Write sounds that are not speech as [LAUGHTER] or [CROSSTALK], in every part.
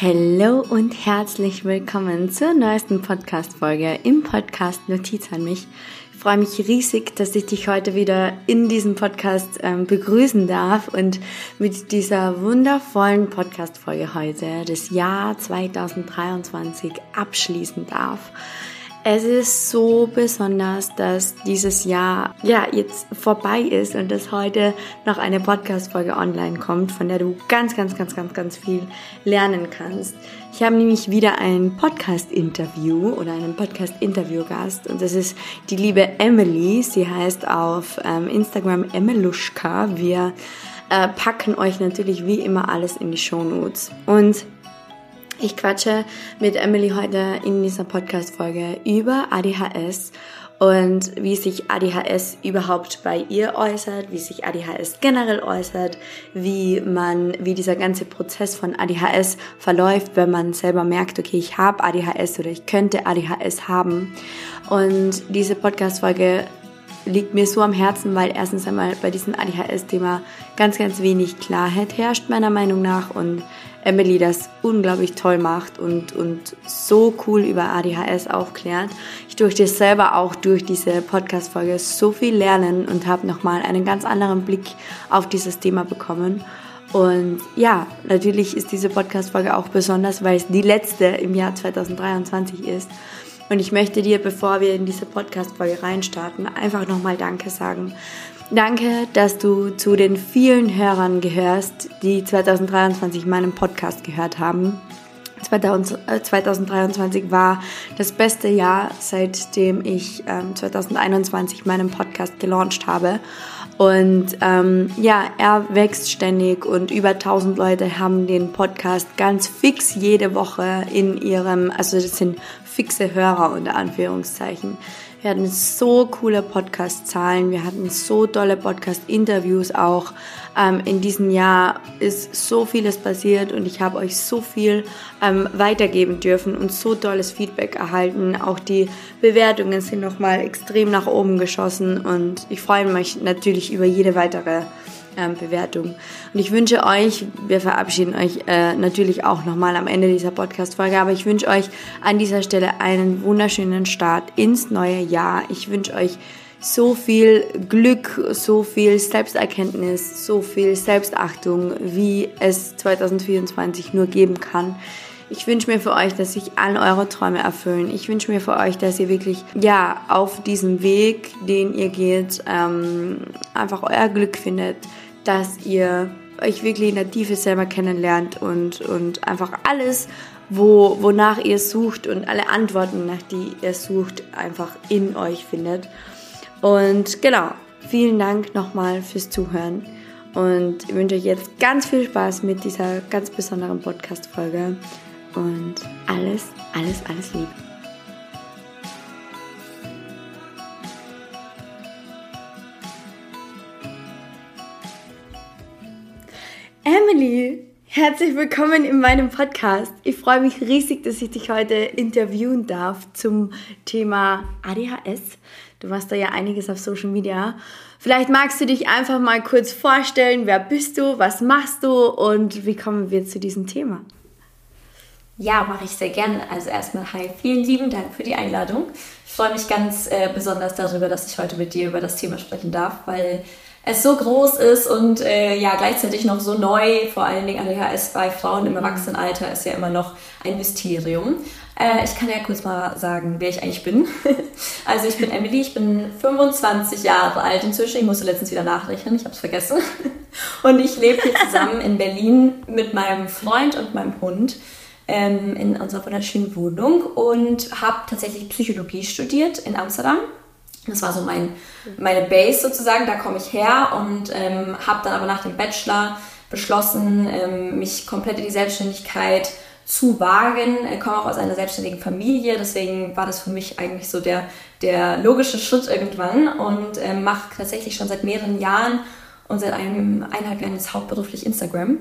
Hallo und herzlich willkommen zur neuesten Podcast-Folge im Podcast Notiz an mich. Ich freue mich riesig, dass ich dich heute wieder in diesem Podcast ähm, begrüßen darf und mit dieser wundervollen Podcast-Folge heute das Jahr 2023 abschließen darf. Es ist so besonders, dass dieses Jahr ja jetzt vorbei ist und dass heute noch eine Podcast-Folge online kommt, von der du ganz, ganz, ganz, ganz, ganz viel lernen kannst. Ich habe nämlich wieder ein Podcast-Interview oder einen Podcast-Interview-Gast und das ist die liebe Emily. Sie heißt auf ähm, Instagram Emeluschka. Wir äh, packen euch natürlich wie immer alles in die Show Notes und ich quatsche mit Emily heute in dieser Podcast-Folge über ADHS und wie sich ADHS überhaupt bei ihr äußert, wie sich ADHS generell äußert, wie man, wie dieser ganze Prozess von ADHS verläuft, wenn man selber merkt, okay, ich habe ADHS oder ich könnte ADHS haben. Und diese Podcast-Folge liegt mir so am Herzen, weil erstens einmal bei diesem ADHS-Thema ganz, ganz wenig Klarheit herrscht, meiner Meinung nach, und Emily das unglaublich toll macht und, und so cool über ADHS aufklärt. Ich durfte selber auch durch diese Podcast-Folge so viel lernen und habe nochmal einen ganz anderen Blick auf dieses Thema bekommen. Und ja, natürlich ist diese Podcast-Folge auch besonders, weil es die letzte im Jahr 2023 ist. Und ich möchte dir, bevor wir in diese Podcast-Folge reinstarten, einfach nochmal Danke sagen. Danke, dass du zu den vielen Hörern gehörst, die 2023 meinen Podcast gehört haben. 2023 äh, war das beste Jahr, seitdem ich 2021 ähm, meinen Podcast gelauncht habe. Und ähm, ja, er wächst ständig und über 1000 Leute haben den Podcast ganz fix jede Woche in ihrem, also das sind fixe Hörer unter Anführungszeichen. Wir hatten so coole Podcast-Zahlen, wir hatten so tolle Podcast-Interviews auch. Ähm, in diesem Jahr ist so vieles passiert und ich habe euch so viel ähm, weitergeben dürfen und so tolles Feedback erhalten. Auch die Bewertungen sind nochmal extrem nach oben geschossen und ich freue mich natürlich über jede weitere ähm, Bewertung. Und ich wünsche euch, wir verabschieden euch äh, natürlich auch nochmal am Ende dieser Podcast-Folge, aber ich wünsche euch an dieser Stelle einen wunderschönen Start ins neue Jahr. Ich wünsche euch so viel Glück, so viel Selbsterkenntnis, so viel Selbstachtung, wie es 2024 nur geben kann. Ich wünsche mir für euch, dass sich all eure Träume erfüllen. Ich wünsche mir für euch, dass ihr wirklich, ja, auf diesem Weg, den ihr geht, ähm, einfach euer Glück findet, dass ihr euch wirklich in der Tiefe selber kennenlernt und, und einfach alles, wo, wonach ihr sucht und alle Antworten, nach die ihr sucht, einfach in euch findet. Und genau, vielen Dank nochmal fürs Zuhören und ich wünsche euch jetzt ganz viel Spaß mit dieser ganz besonderen Podcast-Folge und alles, alles, alles Liebe. Emily, herzlich willkommen in meinem Podcast. Ich freue mich riesig, dass ich dich heute interviewen darf zum Thema ADHS. Du machst da ja einiges auf Social Media. Vielleicht magst du dich einfach mal kurz vorstellen, wer bist du, was machst du und wie kommen wir zu diesem Thema? Ja, mache ich sehr gerne. Also erstmal hi, vielen lieben Dank für die Einladung. Ich freue mich ganz äh, besonders darüber, dass ich heute mit dir über das Thema sprechen darf, weil es so groß ist und äh, ja gleichzeitig noch so neu, vor allen Dingen ADHS bei Frauen im Erwachsenenalter ist ja immer noch ein Mysterium. Äh, ich kann ja kurz mal sagen, wer ich eigentlich bin. [LAUGHS] also ich bin Emily, ich bin 25 Jahre alt inzwischen. Ich musste letztens wieder nachrechnen, ich habe es vergessen. [LAUGHS] und ich lebe hier zusammen in Berlin mit meinem Freund und meinem Hund ähm, in unserer wunderschönen Wohnung und habe tatsächlich Psychologie studiert in Amsterdam das war so mein, meine Base sozusagen, da komme ich her und ähm, habe dann aber nach dem Bachelor beschlossen, ähm, mich komplett in die Selbstständigkeit zu wagen. Ich komme auch aus einer selbstständigen Familie, deswegen war das für mich eigentlich so der, der logische Schritt irgendwann und ähm, mache tatsächlich schon seit mehreren Jahren und seit einem eineinhalb Jahren jetzt hauptberuflich Instagram.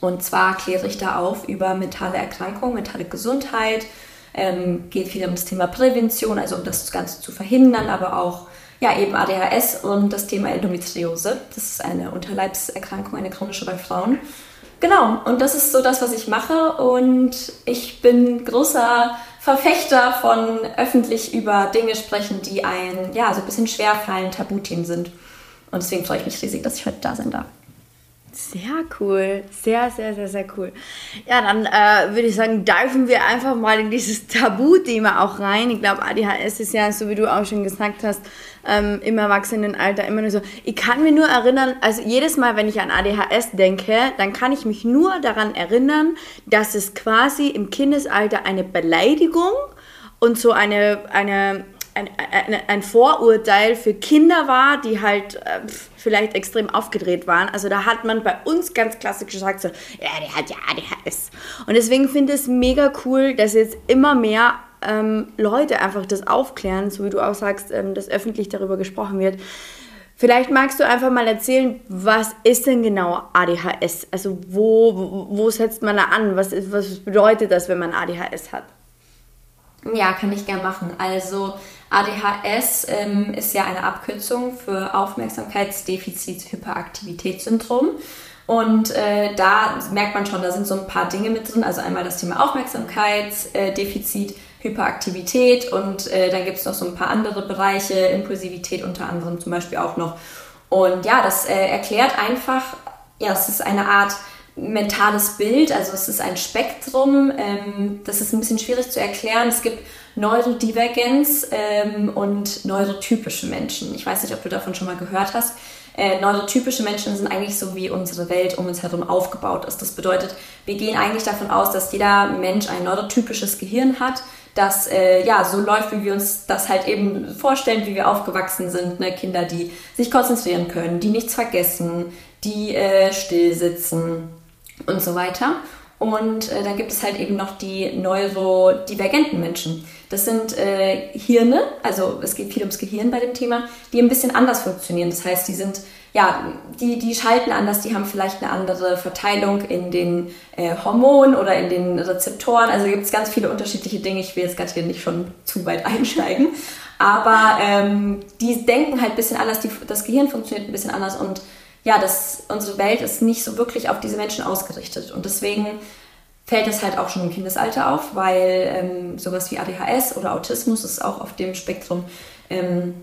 Und zwar kläre ich da auf über mentale Erkrankungen, mentale Gesundheit, ähm, geht viel um das Thema Prävention, also um das Ganze zu verhindern, aber auch ja, eben ADHS und das Thema Endometriose. Das ist eine Unterleibserkrankung, eine chronische bei Frauen. genau, und das ist so das, was ich mache. Und ich bin großer Verfechter von öffentlich über Dinge sprechen, die ein, ja, so ein bisschen schwerfallen, Tabuthemen sind. Und deswegen freue ich mich riesig, dass ich heute da sein darf. Sehr cool. Sehr, sehr, sehr, sehr cool. Ja, dann äh, würde ich sagen, diven wir einfach mal in dieses Tabuthema auch rein. Ich glaube, ADHS ist ja, so wie du auch schon gesagt hast, ähm, im Erwachsenenalter immer nur so. Ich kann mir nur erinnern, also jedes Mal, wenn ich an ADHS denke, dann kann ich mich nur daran erinnern, dass es quasi im Kindesalter eine Beleidigung und so eine, eine ein, ein, ein, Vorurteil für Kinder war, die halt äh, vielleicht extrem aufgedreht waren. Also da hat man bei uns ganz klassisch gesagt, so, ja, der hat ja ADHS. Und deswegen finde ich es mega cool, dass jetzt immer mehr ähm, Leute einfach das aufklären, so wie du auch sagst, ähm, dass öffentlich darüber gesprochen wird. Vielleicht magst du einfach mal erzählen, was ist denn genau ADHS? Also wo, wo, setzt man da an? Was, ist, was bedeutet das, wenn man ADHS hat? Ja, kann ich gern machen. Also ADHS ähm, ist ja eine Abkürzung für Aufmerksamkeitsdefizit-Hyperaktivitätssyndrom. Und äh, da merkt man schon, da sind so ein paar Dinge mit drin. Also einmal das Thema Aufmerksamkeitsdefizit, Hyperaktivität und äh, dann gibt es noch so ein paar andere Bereiche, Impulsivität unter anderem zum Beispiel auch noch. Und ja, das äh, erklärt einfach, ja, es ist eine Art mentales Bild, also es ist ein Spektrum. Ähm, das ist ein bisschen schwierig zu erklären. Es gibt Neurodivergenz ähm, und neurotypische Menschen. Ich weiß nicht, ob du davon schon mal gehört hast. Äh, neurotypische Menschen sind eigentlich so, wie unsere Welt um uns herum aufgebaut ist. Das bedeutet, wir gehen eigentlich davon aus, dass jeder Mensch ein neurotypisches Gehirn hat, das äh, ja so läuft, wie wir uns das halt eben vorstellen, wie wir aufgewachsen sind. Ne? Kinder, die sich konzentrieren können, die nichts vergessen, die äh, still sitzen und so weiter. Und äh, dann gibt es halt eben noch die neurodivergenten Menschen. Das sind äh, Hirne, also es geht viel ums Gehirn bei dem Thema, die ein bisschen anders funktionieren. Das heißt, die sind, ja, die, die schalten anders, die haben vielleicht eine andere Verteilung in den äh, Hormonen oder in den Rezeptoren. Also gibt es ganz viele unterschiedliche Dinge. Ich will jetzt gerade hier nicht schon zu weit [LAUGHS] einsteigen. Aber ähm, die denken halt ein bisschen anders, die, das Gehirn funktioniert ein bisschen anders und ja, das, unsere Welt ist nicht so wirklich auf diese Menschen ausgerichtet. Und deswegen fällt es halt auch schon im Kindesalter auf, weil ähm, sowas wie ADHS oder Autismus ist auch auf dem Spektrum, ähm,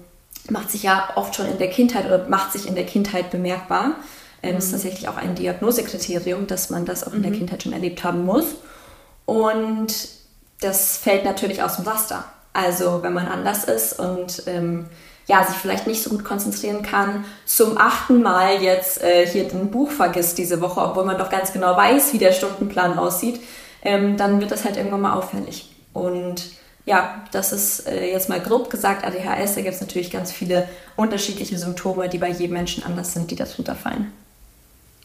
macht sich ja oft schon in der Kindheit oder macht sich in der Kindheit bemerkbar. Ähm, mhm. ist tatsächlich auch ein Diagnosekriterium, dass man das auch in der mhm. Kindheit schon erlebt haben muss. Und das fällt natürlich aus dem Raster. Also wenn man anders ist und ähm, ja, sich vielleicht nicht so gut konzentrieren kann, zum achten Mal jetzt äh, hier ein Buch vergisst diese Woche, obwohl man doch ganz genau weiß, wie der Stundenplan aussieht, ähm, dann wird das halt irgendwann mal auffällig. Und ja, das ist äh, jetzt mal grob gesagt ADHS. Da gibt es natürlich ganz viele unterschiedliche Symptome, die bei jedem Menschen anders sind, die darunter fallen.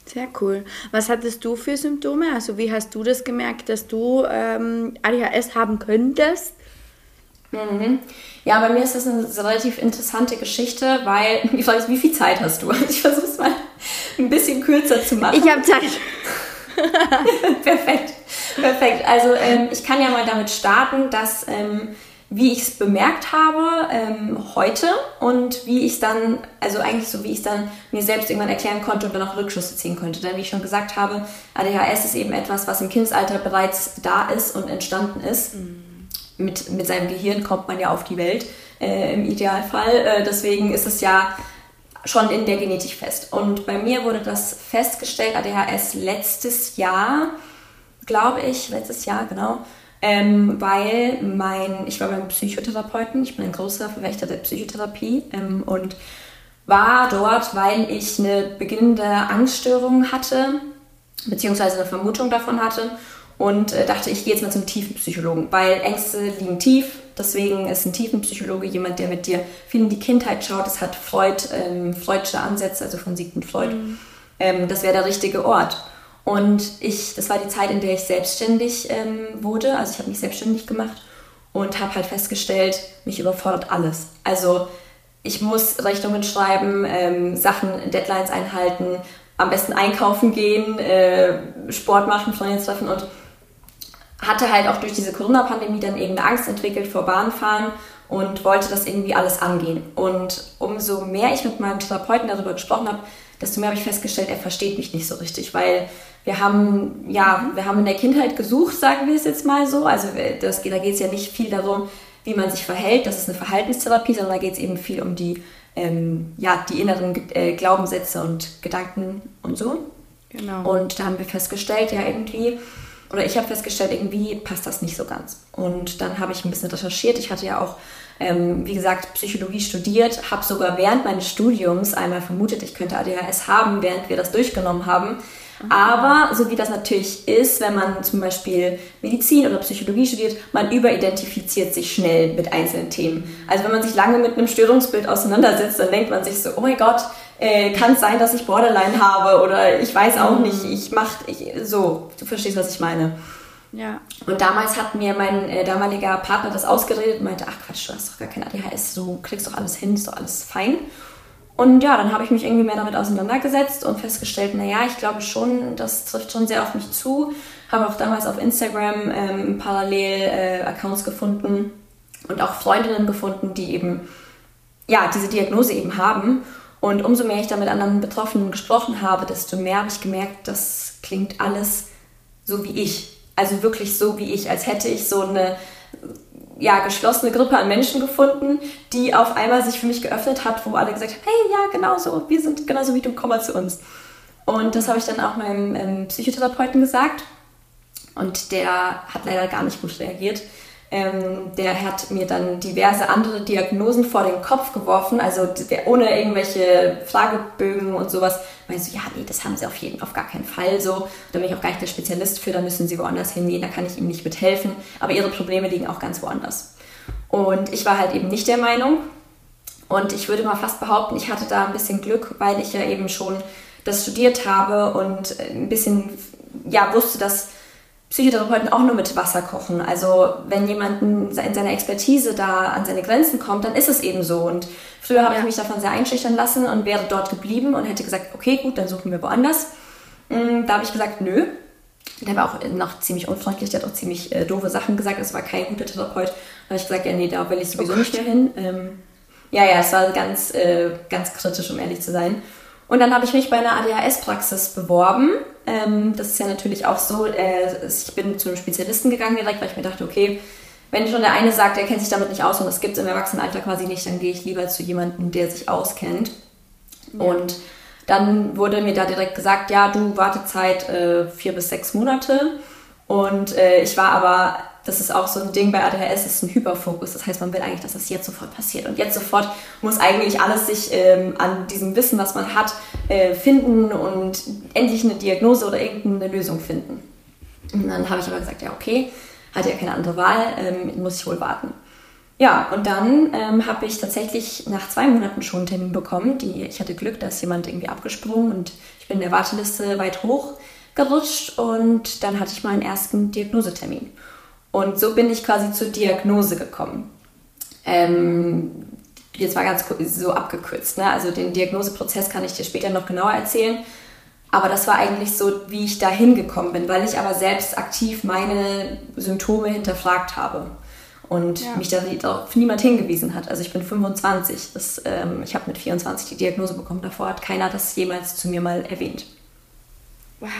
Sehr cool. Was hattest du für Symptome? Also wie hast du das gemerkt, dass du ähm, ADHS haben könntest? Mhm. Ja, bei mir ist das eine relativ interessante Geschichte, weil [LAUGHS] die Frage ist, wie viel Zeit hast du? [LAUGHS] Ich versuche es mal [LAUGHS] ein bisschen kürzer zu machen. Ich habe Zeit. perfekt, perfekt. Also ähm, ich kann ja mal damit starten, dass ähm, wie ich es bemerkt habe ähm, heute und wie ich es dann, also eigentlich so wie ich es dann mir selbst irgendwann erklären konnte und dann auch Rückschlüsse ziehen konnte. Denn wie ich schon gesagt habe, ADHS ist eben etwas, was im Kindesalter bereits da ist und entstanden ist. Mhm mit, mit seinem Gehirn kommt man ja auf die Welt äh, im Idealfall. Äh, deswegen ist es ja schon in der Genetik fest. Und bei mir wurde das festgestellt, ADHS letztes Jahr, glaube ich, letztes Jahr, genau, ähm, weil mein, ich war beim Psychotherapeuten, ich bin ein großer Verwächter der Psychotherapie ähm, und war dort, weil ich eine beginnende Angststörung hatte, beziehungsweise eine Vermutung davon hatte und äh, dachte, ich gehe jetzt mal zum Tiefenpsychologen, weil Ängste liegen tief. Deswegen ist ein Tiefenpsychologe jemand, der mit dir viel in die Kindheit schaut. Das hat Freud, ähm, Freudsche Ansätze, also von Sigmund Freud. Mhm. Ähm, das wäre der richtige Ort. Und ich, das war die Zeit, in der ich selbstständig ähm, wurde. Also ich habe mich selbstständig gemacht und habe halt festgestellt, mich überfordert alles. Also ich muss Rechnungen schreiben, ähm, Sachen, Deadlines einhalten, am besten einkaufen gehen, äh, Sport machen, Freunde treffen und hatte halt auch durch diese Corona-Pandemie dann eben eine Angst entwickelt vor Bahnfahren und wollte das irgendwie alles angehen. Und umso mehr ich mit meinem Therapeuten darüber gesprochen habe, desto mehr habe ich festgestellt, er versteht mich nicht so richtig, weil wir haben, ja, wir haben in der Kindheit gesucht, sagen wir es jetzt mal so. Also das, da geht es ja nicht viel darum, wie man sich verhält. Das ist eine Verhaltenstherapie, sondern da geht es eben viel um die, ähm, ja, die inneren äh, Glaubenssätze und Gedanken und so. Genau. Und da haben wir festgestellt, ja, irgendwie, oder ich habe festgestellt, irgendwie passt das nicht so ganz. Und dann habe ich ein bisschen recherchiert. Ich hatte ja auch, ähm, wie gesagt, Psychologie studiert, habe sogar während meines Studiums einmal vermutet, ich könnte ADHS haben, während wir das durchgenommen haben. Aber so wie das natürlich ist, wenn man zum Beispiel Medizin oder Psychologie studiert, man überidentifiziert sich schnell mit einzelnen Themen. Also wenn man sich lange mit einem Störungsbild auseinandersetzt, dann denkt man sich so, oh mein Gott, äh, kann es sein, dass ich Borderline habe oder ich weiß auch nicht, ich mach ich, so, du verstehst, was ich meine. Ja. Und damals hat mir mein äh, damaliger Partner das ausgeredet und meinte, ach Quatsch, du hast doch gar kein ADHS, du kriegst doch alles hin, ist doch alles fein. Und ja, dann habe ich mich irgendwie mehr damit auseinandergesetzt und festgestellt, naja, ich glaube schon, das trifft schon sehr auf mich zu. Habe auch damals auf Instagram ähm, parallel äh, Accounts gefunden und auch Freundinnen gefunden, die eben ja diese Diagnose eben haben. Und umso mehr ich da mit anderen Betroffenen gesprochen habe, desto mehr habe ich gemerkt, das klingt alles so wie ich. Also wirklich so wie ich, als hätte ich so eine ja, geschlossene Gruppe an Menschen gefunden, die auf einmal sich für mich geöffnet hat, wo alle gesagt haben, hey, ja, genau so, wir sind genauso wie du, komm mal zu uns. Und das habe ich dann auch meinem ähm, Psychotherapeuten gesagt. Und der hat leider gar nicht gut reagiert. Ähm, der hat mir dann diverse andere Diagnosen vor den Kopf geworfen, also ohne irgendwelche Fragebögen und sowas. Meinst du, ja, nee, das haben sie auf jeden, auf gar keinen Fall so. Da bin ich auch gar nicht der Spezialist für, da müssen sie woanders hingehen, da kann ich ihnen nicht mithelfen. Aber ihre Probleme liegen auch ganz woanders. Und ich war halt eben nicht der Meinung. Und ich würde mal fast behaupten, ich hatte da ein bisschen Glück, weil ich ja eben schon das studiert habe und ein bisschen, ja, wusste, dass Psychotherapeuten auch nur mit Wasser kochen. Also wenn jemand in seiner Expertise da an seine Grenzen kommt, dann ist es eben so. Und früher habe ja. ich mich davon sehr einschüchtern lassen und wäre dort geblieben und hätte gesagt, okay, gut, dann suchen wir woanders. Mm, da habe ich gesagt, nö. Der war auch noch ziemlich unfreundlich, der hat auch ziemlich äh, doofe Sachen gesagt. Es war kein guter Therapeut. Da habe ich gesagt, ja, nee, da will ich sowieso oh nicht mehr hin. Ähm, ja, ja, es war ganz, äh, ganz kritisch, um ehrlich zu sein. Und dann habe ich mich bei einer ADHS-Praxis beworben. Ähm, das ist ja natürlich auch so, äh, ich bin zu einem Spezialisten gegangen direkt, weil ich mir dachte, okay, wenn schon der eine sagt, er kennt sich damit nicht aus und das gibt es im Erwachsenenalter quasi nicht, dann gehe ich lieber zu jemandem, der sich auskennt. Ja. Und dann wurde mir da direkt gesagt, ja, du Wartezeit äh, vier bis sechs Monate. Und äh, ich war aber das ist auch so ein Ding bei ADHS, ist ein Hyperfokus. Das heißt, man will eigentlich, dass das jetzt sofort passiert. Und jetzt sofort muss eigentlich alles sich ähm, an diesem Wissen, was man hat, äh, finden und endlich eine Diagnose oder irgendeine Lösung finden. Und dann habe ich aber gesagt, ja, okay, hatte ja keine andere Wahl, ähm, muss ich wohl warten. Ja, und dann ähm, habe ich tatsächlich nach zwei Monaten schon einen Termin bekommen. Die, ich hatte Glück, da ist jemand irgendwie abgesprungen und ich bin in der Warteliste weit hoch gerutscht und dann hatte ich meinen ersten Diagnosetermin. Und so bin ich quasi zur Diagnose gekommen. Ähm, jetzt mal ganz so abgekürzt. Ne? Also den Diagnoseprozess kann ich dir später noch genauer erzählen. Aber das war eigentlich so, wie ich da hingekommen bin, weil ich aber selbst aktiv meine Symptome hinterfragt habe und ja. mich darauf niemand hingewiesen hat. Also ich bin 25, das, ähm, ich habe mit 24 die Diagnose bekommen. Davor hat keiner das jemals zu mir mal erwähnt. Wow.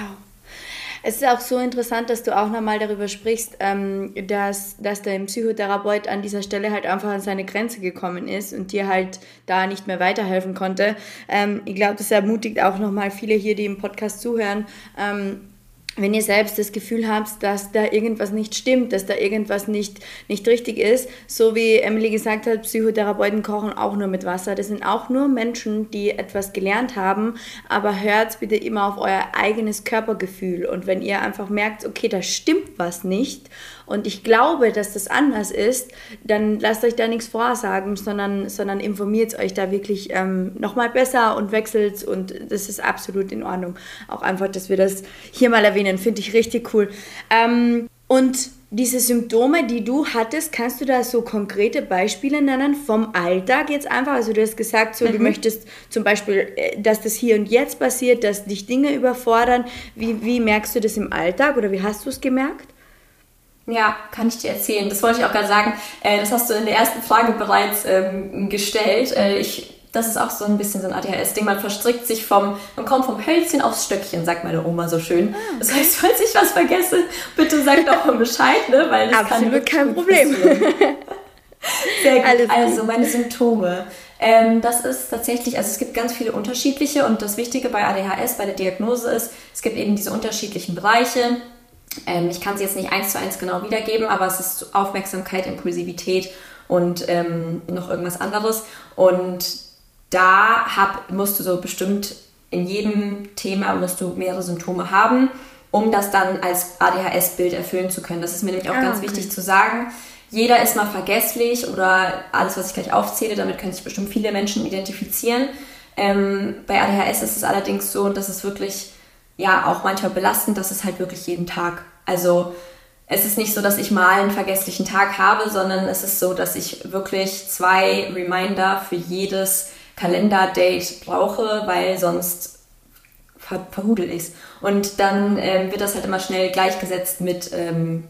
Es ist auch so interessant, dass du auch nochmal darüber sprichst, ähm, dass, dass dein Psychotherapeut an dieser Stelle halt einfach an seine Grenze gekommen ist und dir halt da nicht mehr weiterhelfen konnte. Ähm, ich glaube, das ermutigt auch nochmal viele hier, die im Podcast zuhören. Ähm, wenn ihr selbst das Gefühl habt, dass da irgendwas nicht stimmt, dass da irgendwas nicht, nicht richtig ist, so wie Emily gesagt hat, Psychotherapeuten kochen auch nur mit Wasser. Das sind auch nur Menschen, die etwas gelernt haben, aber hört bitte immer auf euer eigenes Körpergefühl. Und wenn ihr einfach merkt, okay, da stimmt was nicht und ich glaube, dass das anders ist, dann lasst euch da nichts vorsagen, sondern, sondern informiert euch da wirklich ähm, nochmal besser und wechselt und das ist absolut in Ordnung. Auch einfach, dass wir das hier mal erwähnen, finde ich richtig cool. Ähm, und diese Symptome, die du hattest, kannst du da so konkrete Beispiele nennen vom Alltag jetzt einfach? Also du hast gesagt, so, mhm. du möchtest zum Beispiel, äh, dass das hier und jetzt passiert, dass dich Dinge überfordern. Wie, wie merkst du das im Alltag oder wie hast du es gemerkt? Ja, kann ich dir erzählen. Das wollte ich auch gerade sagen. Äh, das hast du in der ersten Frage bereits ähm, gestellt. Äh, ich Das ist auch so ein bisschen so ein ADHS-Ding. Man verstrickt sich vom, man kommt vom Hölzchen aufs Stöckchen, sagt meine Oma so schön. Ah. Das heißt, falls ich was vergesse, bitte sagt doch mal Bescheid, ne? Weil das Absolut kann kein Problem. Sehr gut. Alles also meine Symptome. Ähm, das ist tatsächlich, also es gibt ganz viele unterschiedliche und das Wichtige bei ADHS, bei der Diagnose ist, es gibt eben diese unterschiedlichen Bereiche. Ähm, ich kann sie jetzt nicht eins zu eins genau wiedergeben, aber es ist Aufmerksamkeit, Impulsivität und ähm, noch irgendwas anderes. Und da hab, musst du so bestimmt in jedem Thema musst du mehrere Symptome haben, um das dann als ADHS-Bild erfüllen zu können. Das ist mir nämlich auch ah, ganz okay. wichtig zu sagen. Jeder ist mal vergesslich oder alles, was ich gleich aufzähle, damit können sich bestimmt viele Menschen identifizieren. Ähm, bei ADHS ist es allerdings so, dass es wirklich ja auch manchmal belastend, dass es halt wirklich jeden Tag. Also es ist nicht so, dass ich mal einen vergesslichen Tag habe, sondern es ist so, dass ich wirklich zwei Reminder für jedes Kalenderdate brauche, weil sonst ver verhudel ich Und dann ähm, wird das halt immer schnell gleichgesetzt mit ähm,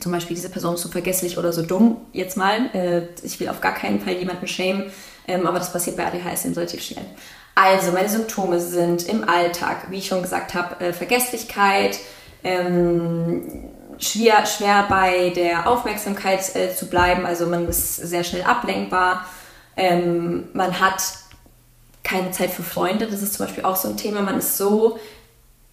zum Beispiel diese Person ist so vergesslich oder so dumm, jetzt mal. Äh, ich will auf gar keinen Fall jemanden schämen, ähm, aber das passiert bei ADHS eben relativ schnell. Also, meine Symptome sind im Alltag, wie ich schon gesagt habe, äh, Vergesslichkeit, ähm, schwer, schwer bei der Aufmerksamkeit äh, zu bleiben, also man ist sehr schnell ablenkbar, ähm, man hat keine Zeit für Freunde, das ist zum Beispiel auch so ein Thema, man ist so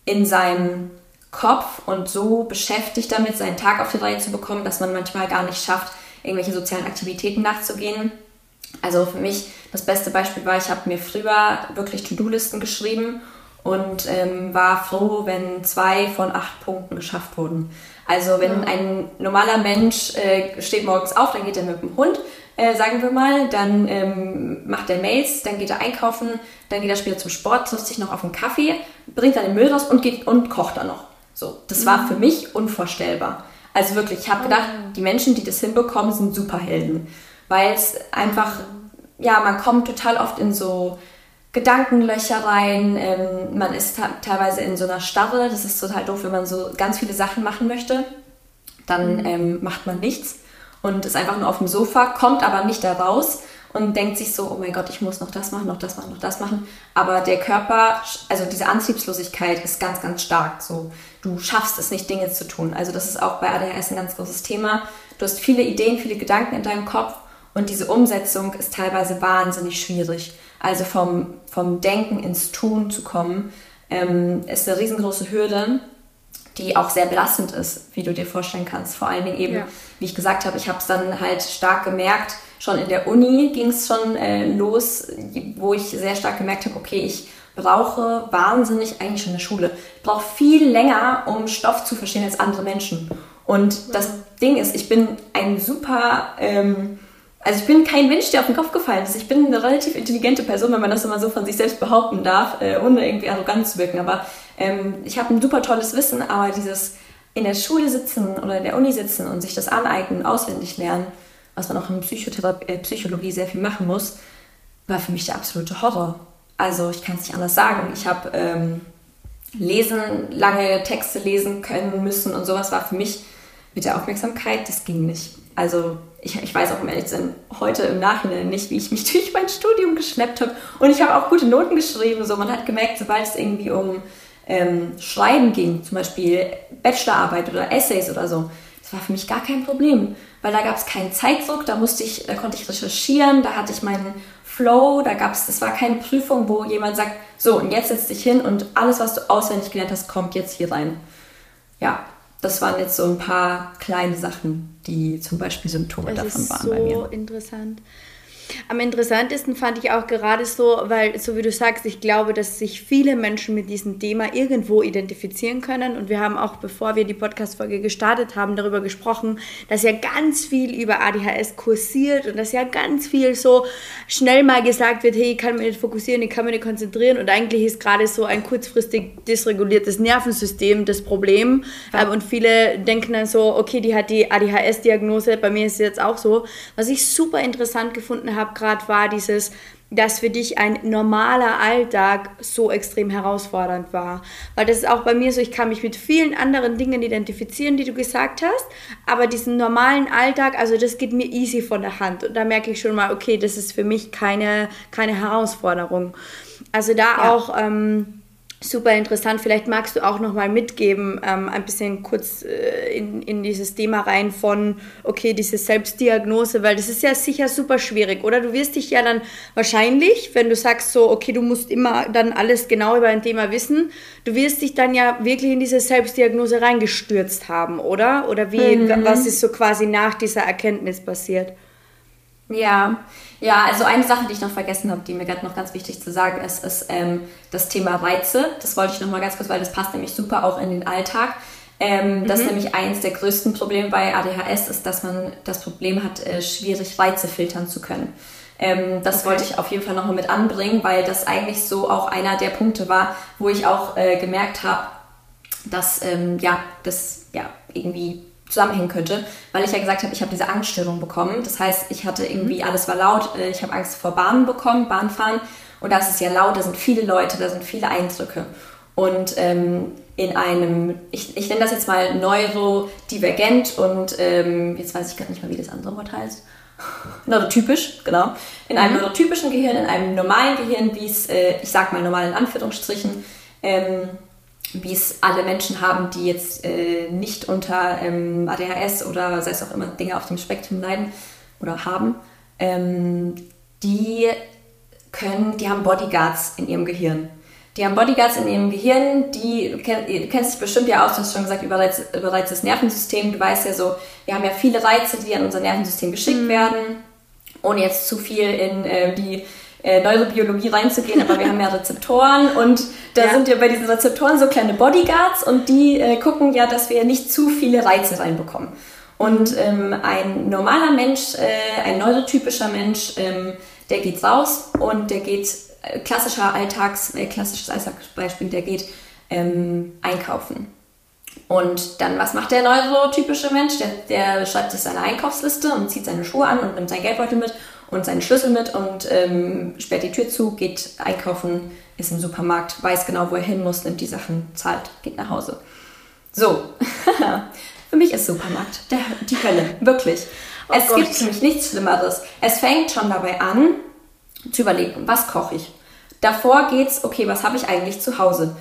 in seinem Kopf und so beschäftigt damit, seinen Tag auf die Reihe zu bekommen, dass man manchmal gar nicht schafft, irgendwelche sozialen Aktivitäten nachzugehen. Also für mich das beste Beispiel war, ich habe mir früher wirklich To-Do-Listen geschrieben und ähm, war froh, wenn zwei von acht Punkten geschafft wurden. Also wenn ein normaler Mensch äh, steht morgens auf, dann geht er mit dem Hund, äh, sagen wir mal, dann ähm, macht er Mails, dann geht er einkaufen, dann geht er später zum Sport, trifft sich noch auf einen Kaffee, bringt dann den Müll raus und geht und kocht dann noch. So, das war für mich unvorstellbar. Also wirklich, ich habe gedacht, oh. die Menschen, die das hinbekommen, sind Superhelden. Weil es einfach, ja, man kommt total oft in so Gedankenlöcher rein. Ähm, man ist teilweise in so einer Starre. Das ist total doof, wenn man so ganz viele Sachen machen möchte. Dann mhm. ähm, macht man nichts und ist einfach nur auf dem Sofa, kommt aber nicht da raus und denkt sich so, oh mein Gott, ich muss noch das machen, noch das machen, noch das machen. Aber der Körper, also diese Antriebslosigkeit ist ganz, ganz stark. So, du schaffst es nicht, Dinge zu tun. Also das ist auch bei ADHS ein ganz großes Thema. Du hast viele Ideen, viele Gedanken in deinem Kopf und diese Umsetzung ist teilweise wahnsinnig schwierig. Also vom, vom Denken ins Tun zu kommen, ähm, ist eine riesengroße Hürde, die auch sehr belastend ist, wie du dir vorstellen kannst. Vor allen Dingen eben, ja. wie ich gesagt habe, ich habe es dann halt stark gemerkt, schon in der Uni ging es schon äh, los, wo ich sehr stark gemerkt habe, okay, ich brauche wahnsinnig eigentlich schon eine Schule. Ich brauche viel länger, um Stoff zu verstehen als andere Menschen. Und das Ding ist, ich bin ein super, ähm, also ich bin kein Mensch, der auf den Kopf gefallen ist. Ich bin eine relativ intelligente Person, wenn man das immer so von sich selbst behaupten darf, äh, ohne irgendwie arrogant zu wirken. Aber ähm, ich habe ein super tolles Wissen, aber dieses in der Schule sitzen oder in der Uni sitzen und sich das aneignen, auswendig lernen, was man auch in Psychotherapie, äh, Psychologie sehr viel machen muss, war für mich der absolute Horror. Also ich kann es nicht anders sagen. Ich habe ähm, lesen, lange Texte lesen können müssen und sowas war für mich mit der Aufmerksamkeit, das ging nicht. Also ich, ich weiß auch um ehrlich heute im Nachhinein nicht, wie ich mich [LAUGHS] durch mein Studium geschleppt habe. Und ich habe auch gute Noten geschrieben. So, man hat gemerkt, sobald es irgendwie um ähm, Schreiben ging, zum Beispiel Bachelorarbeit oder Essays oder so, das war für mich gar kein Problem weil da gab es keinen Zeitdruck, da musste ich, da konnte ich recherchieren, da hatte ich meinen Flow, da gab es, das war keine Prüfung, wo jemand sagt, so und jetzt setz dich hin und alles, was du auswendig gelernt hast, kommt jetzt hier rein. Ja, das waren jetzt so ein paar kleine Sachen, die zum Beispiel Symptome das davon waren so bei mir. So interessant. Am interessantesten fand ich auch gerade so, weil, so wie du sagst, ich glaube, dass sich viele Menschen mit diesem Thema irgendwo identifizieren können. Und wir haben auch, bevor wir die Podcast-Folge gestartet haben, darüber gesprochen, dass ja ganz viel über ADHS kursiert und dass ja ganz viel so schnell mal gesagt wird, hey, ich kann mich nicht fokussieren, ich kann mich nicht konzentrieren. Und eigentlich ist gerade so ein kurzfristig dysreguliertes Nervensystem das Problem. Ja. Und viele denken dann so, okay, die hat die ADHS-Diagnose, bei mir ist es jetzt auch so. Was ich super interessant gefunden habe, habe gerade, war dieses, dass für dich ein normaler Alltag so extrem herausfordernd war. Weil das ist auch bei mir so, ich kann mich mit vielen anderen Dingen identifizieren, die du gesagt hast, aber diesen normalen Alltag, also das geht mir easy von der Hand. Und da merke ich schon mal, okay, das ist für mich keine, keine Herausforderung. Also da ja. auch. Ähm, super interessant. Vielleicht magst du auch noch mal mitgeben, ähm, ein bisschen kurz äh, in, in dieses Thema rein von, okay, diese Selbstdiagnose, weil das ist ja sicher super schwierig, oder? Du wirst dich ja dann wahrscheinlich, wenn du sagst so, okay, du musst immer dann alles genau über ein Thema wissen, du wirst dich dann ja wirklich in diese Selbstdiagnose reingestürzt haben, oder? Oder wie, mhm. was ist so quasi nach dieser Erkenntnis passiert? Ja, ja, also eine Sache, die ich noch vergessen habe, die mir gerade noch ganz wichtig zu sagen ist, ist ähm, das Thema Reize. Das wollte ich noch mal ganz kurz, weil das passt nämlich super auch in den Alltag. Ähm, mhm. Das ist nämlich eines der größten Probleme bei ADHS, ist, dass man das Problem hat, äh, schwierig Reize filtern zu können. Ähm, das okay. wollte ich auf jeden Fall nochmal mit anbringen, weil das eigentlich so auch einer der Punkte war, wo ich auch äh, gemerkt habe, dass ähm, ja, das ja irgendwie zusammenhängen könnte, weil ich ja gesagt habe, ich habe diese Angststörung bekommen. Das heißt, ich hatte irgendwie, mhm. alles war laut, äh, ich habe Angst vor Bahnen bekommen, Bahnfahren. Und das ist ja laut, da sind viele Leute, da sind viele Eindrücke. Und ähm, in einem, ich, ich nenne das jetzt mal neurodivergent und ähm, jetzt weiß ich gerade nicht mal, wie das andere Wort heißt. [LAUGHS] Neurotypisch, genau. In einem mhm. neurotypischen Gehirn, in einem normalen Gehirn, wie es, äh, ich sag mal normal in Anführungsstrichen, ähm, wie es alle Menschen haben, die jetzt äh, nicht unter ähm, ADHS oder sei es auch immer Dinge auf dem Spektrum leiden oder haben, ähm, die können, die haben Bodyguards in ihrem Gehirn. Die haben Bodyguards in ihrem Gehirn, die, du kennst dich bestimmt ja aus, du hast schon gesagt, überreiz, überreiztes Nervensystem. Du weißt ja so, wir haben ja viele Reize, die an unser Nervensystem geschickt mhm. werden, ohne jetzt zu viel in äh, die äh, Neurobiologie reinzugehen, aber wir haben ja Rezeptoren und da ja. sind ja bei diesen Rezeptoren so kleine Bodyguards und die äh, gucken ja, dass wir nicht zu viele Reize reinbekommen. Und ähm, ein normaler Mensch, äh, ein neurotypischer Mensch, ähm, der geht raus und der geht, äh, klassischer Alltags, äh, klassisches Alltagsbeispiel, der geht ähm, einkaufen. Und dann, was macht der neurotypische Mensch? Der, der schreibt sich seine Einkaufsliste und zieht seine Schuhe an und nimmt seinen Geldbeutel mit und seinen Schlüssel mit und ähm, sperrt die Tür zu, geht einkaufen, ist im Supermarkt, weiß genau, wo er hin muss, nimmt die Sachen, zahlt, geht nach Hause. So, [LAUGHS] für mich ist Supermarkt der, die Hölle, wirklich. Oh es Gott. gibt für mich nichts Schlimmeres. Es fängt schon dabei an, zu überlegen, was koche ich. Davor geht's, okay, was habe ich eigentlich zu Hause?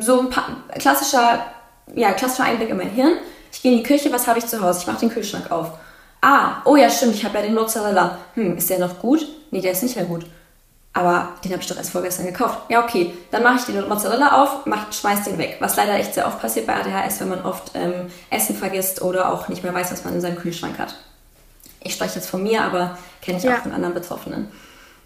So ein paar, klassischer, ja, klassischer Einblick in mein Hirn. Ich gehe in die Küche, was habe ich zu Hause? Ich mache den Kühlschrank auf. Ah, oh ja, stimmt, ich habe ja den Mozzarella. Hm, ist der noch gut? Nee, der ist nicht mehr gut. Aber den habe ich doch erst vorgestern gekauft. Ja, okay, dann mache ich den Mozzarella auf, mach, schmeiß den weg. Was leider echt sehr oft passiert bei ADHS, wenn man oft ähm, Essen vergisst oder auch nicht mehr weiß, was man in seinem Kühlschrank hat. Ich spreche jetzt von mir, aber kenne ich ja. auch von anderen Betroffenen.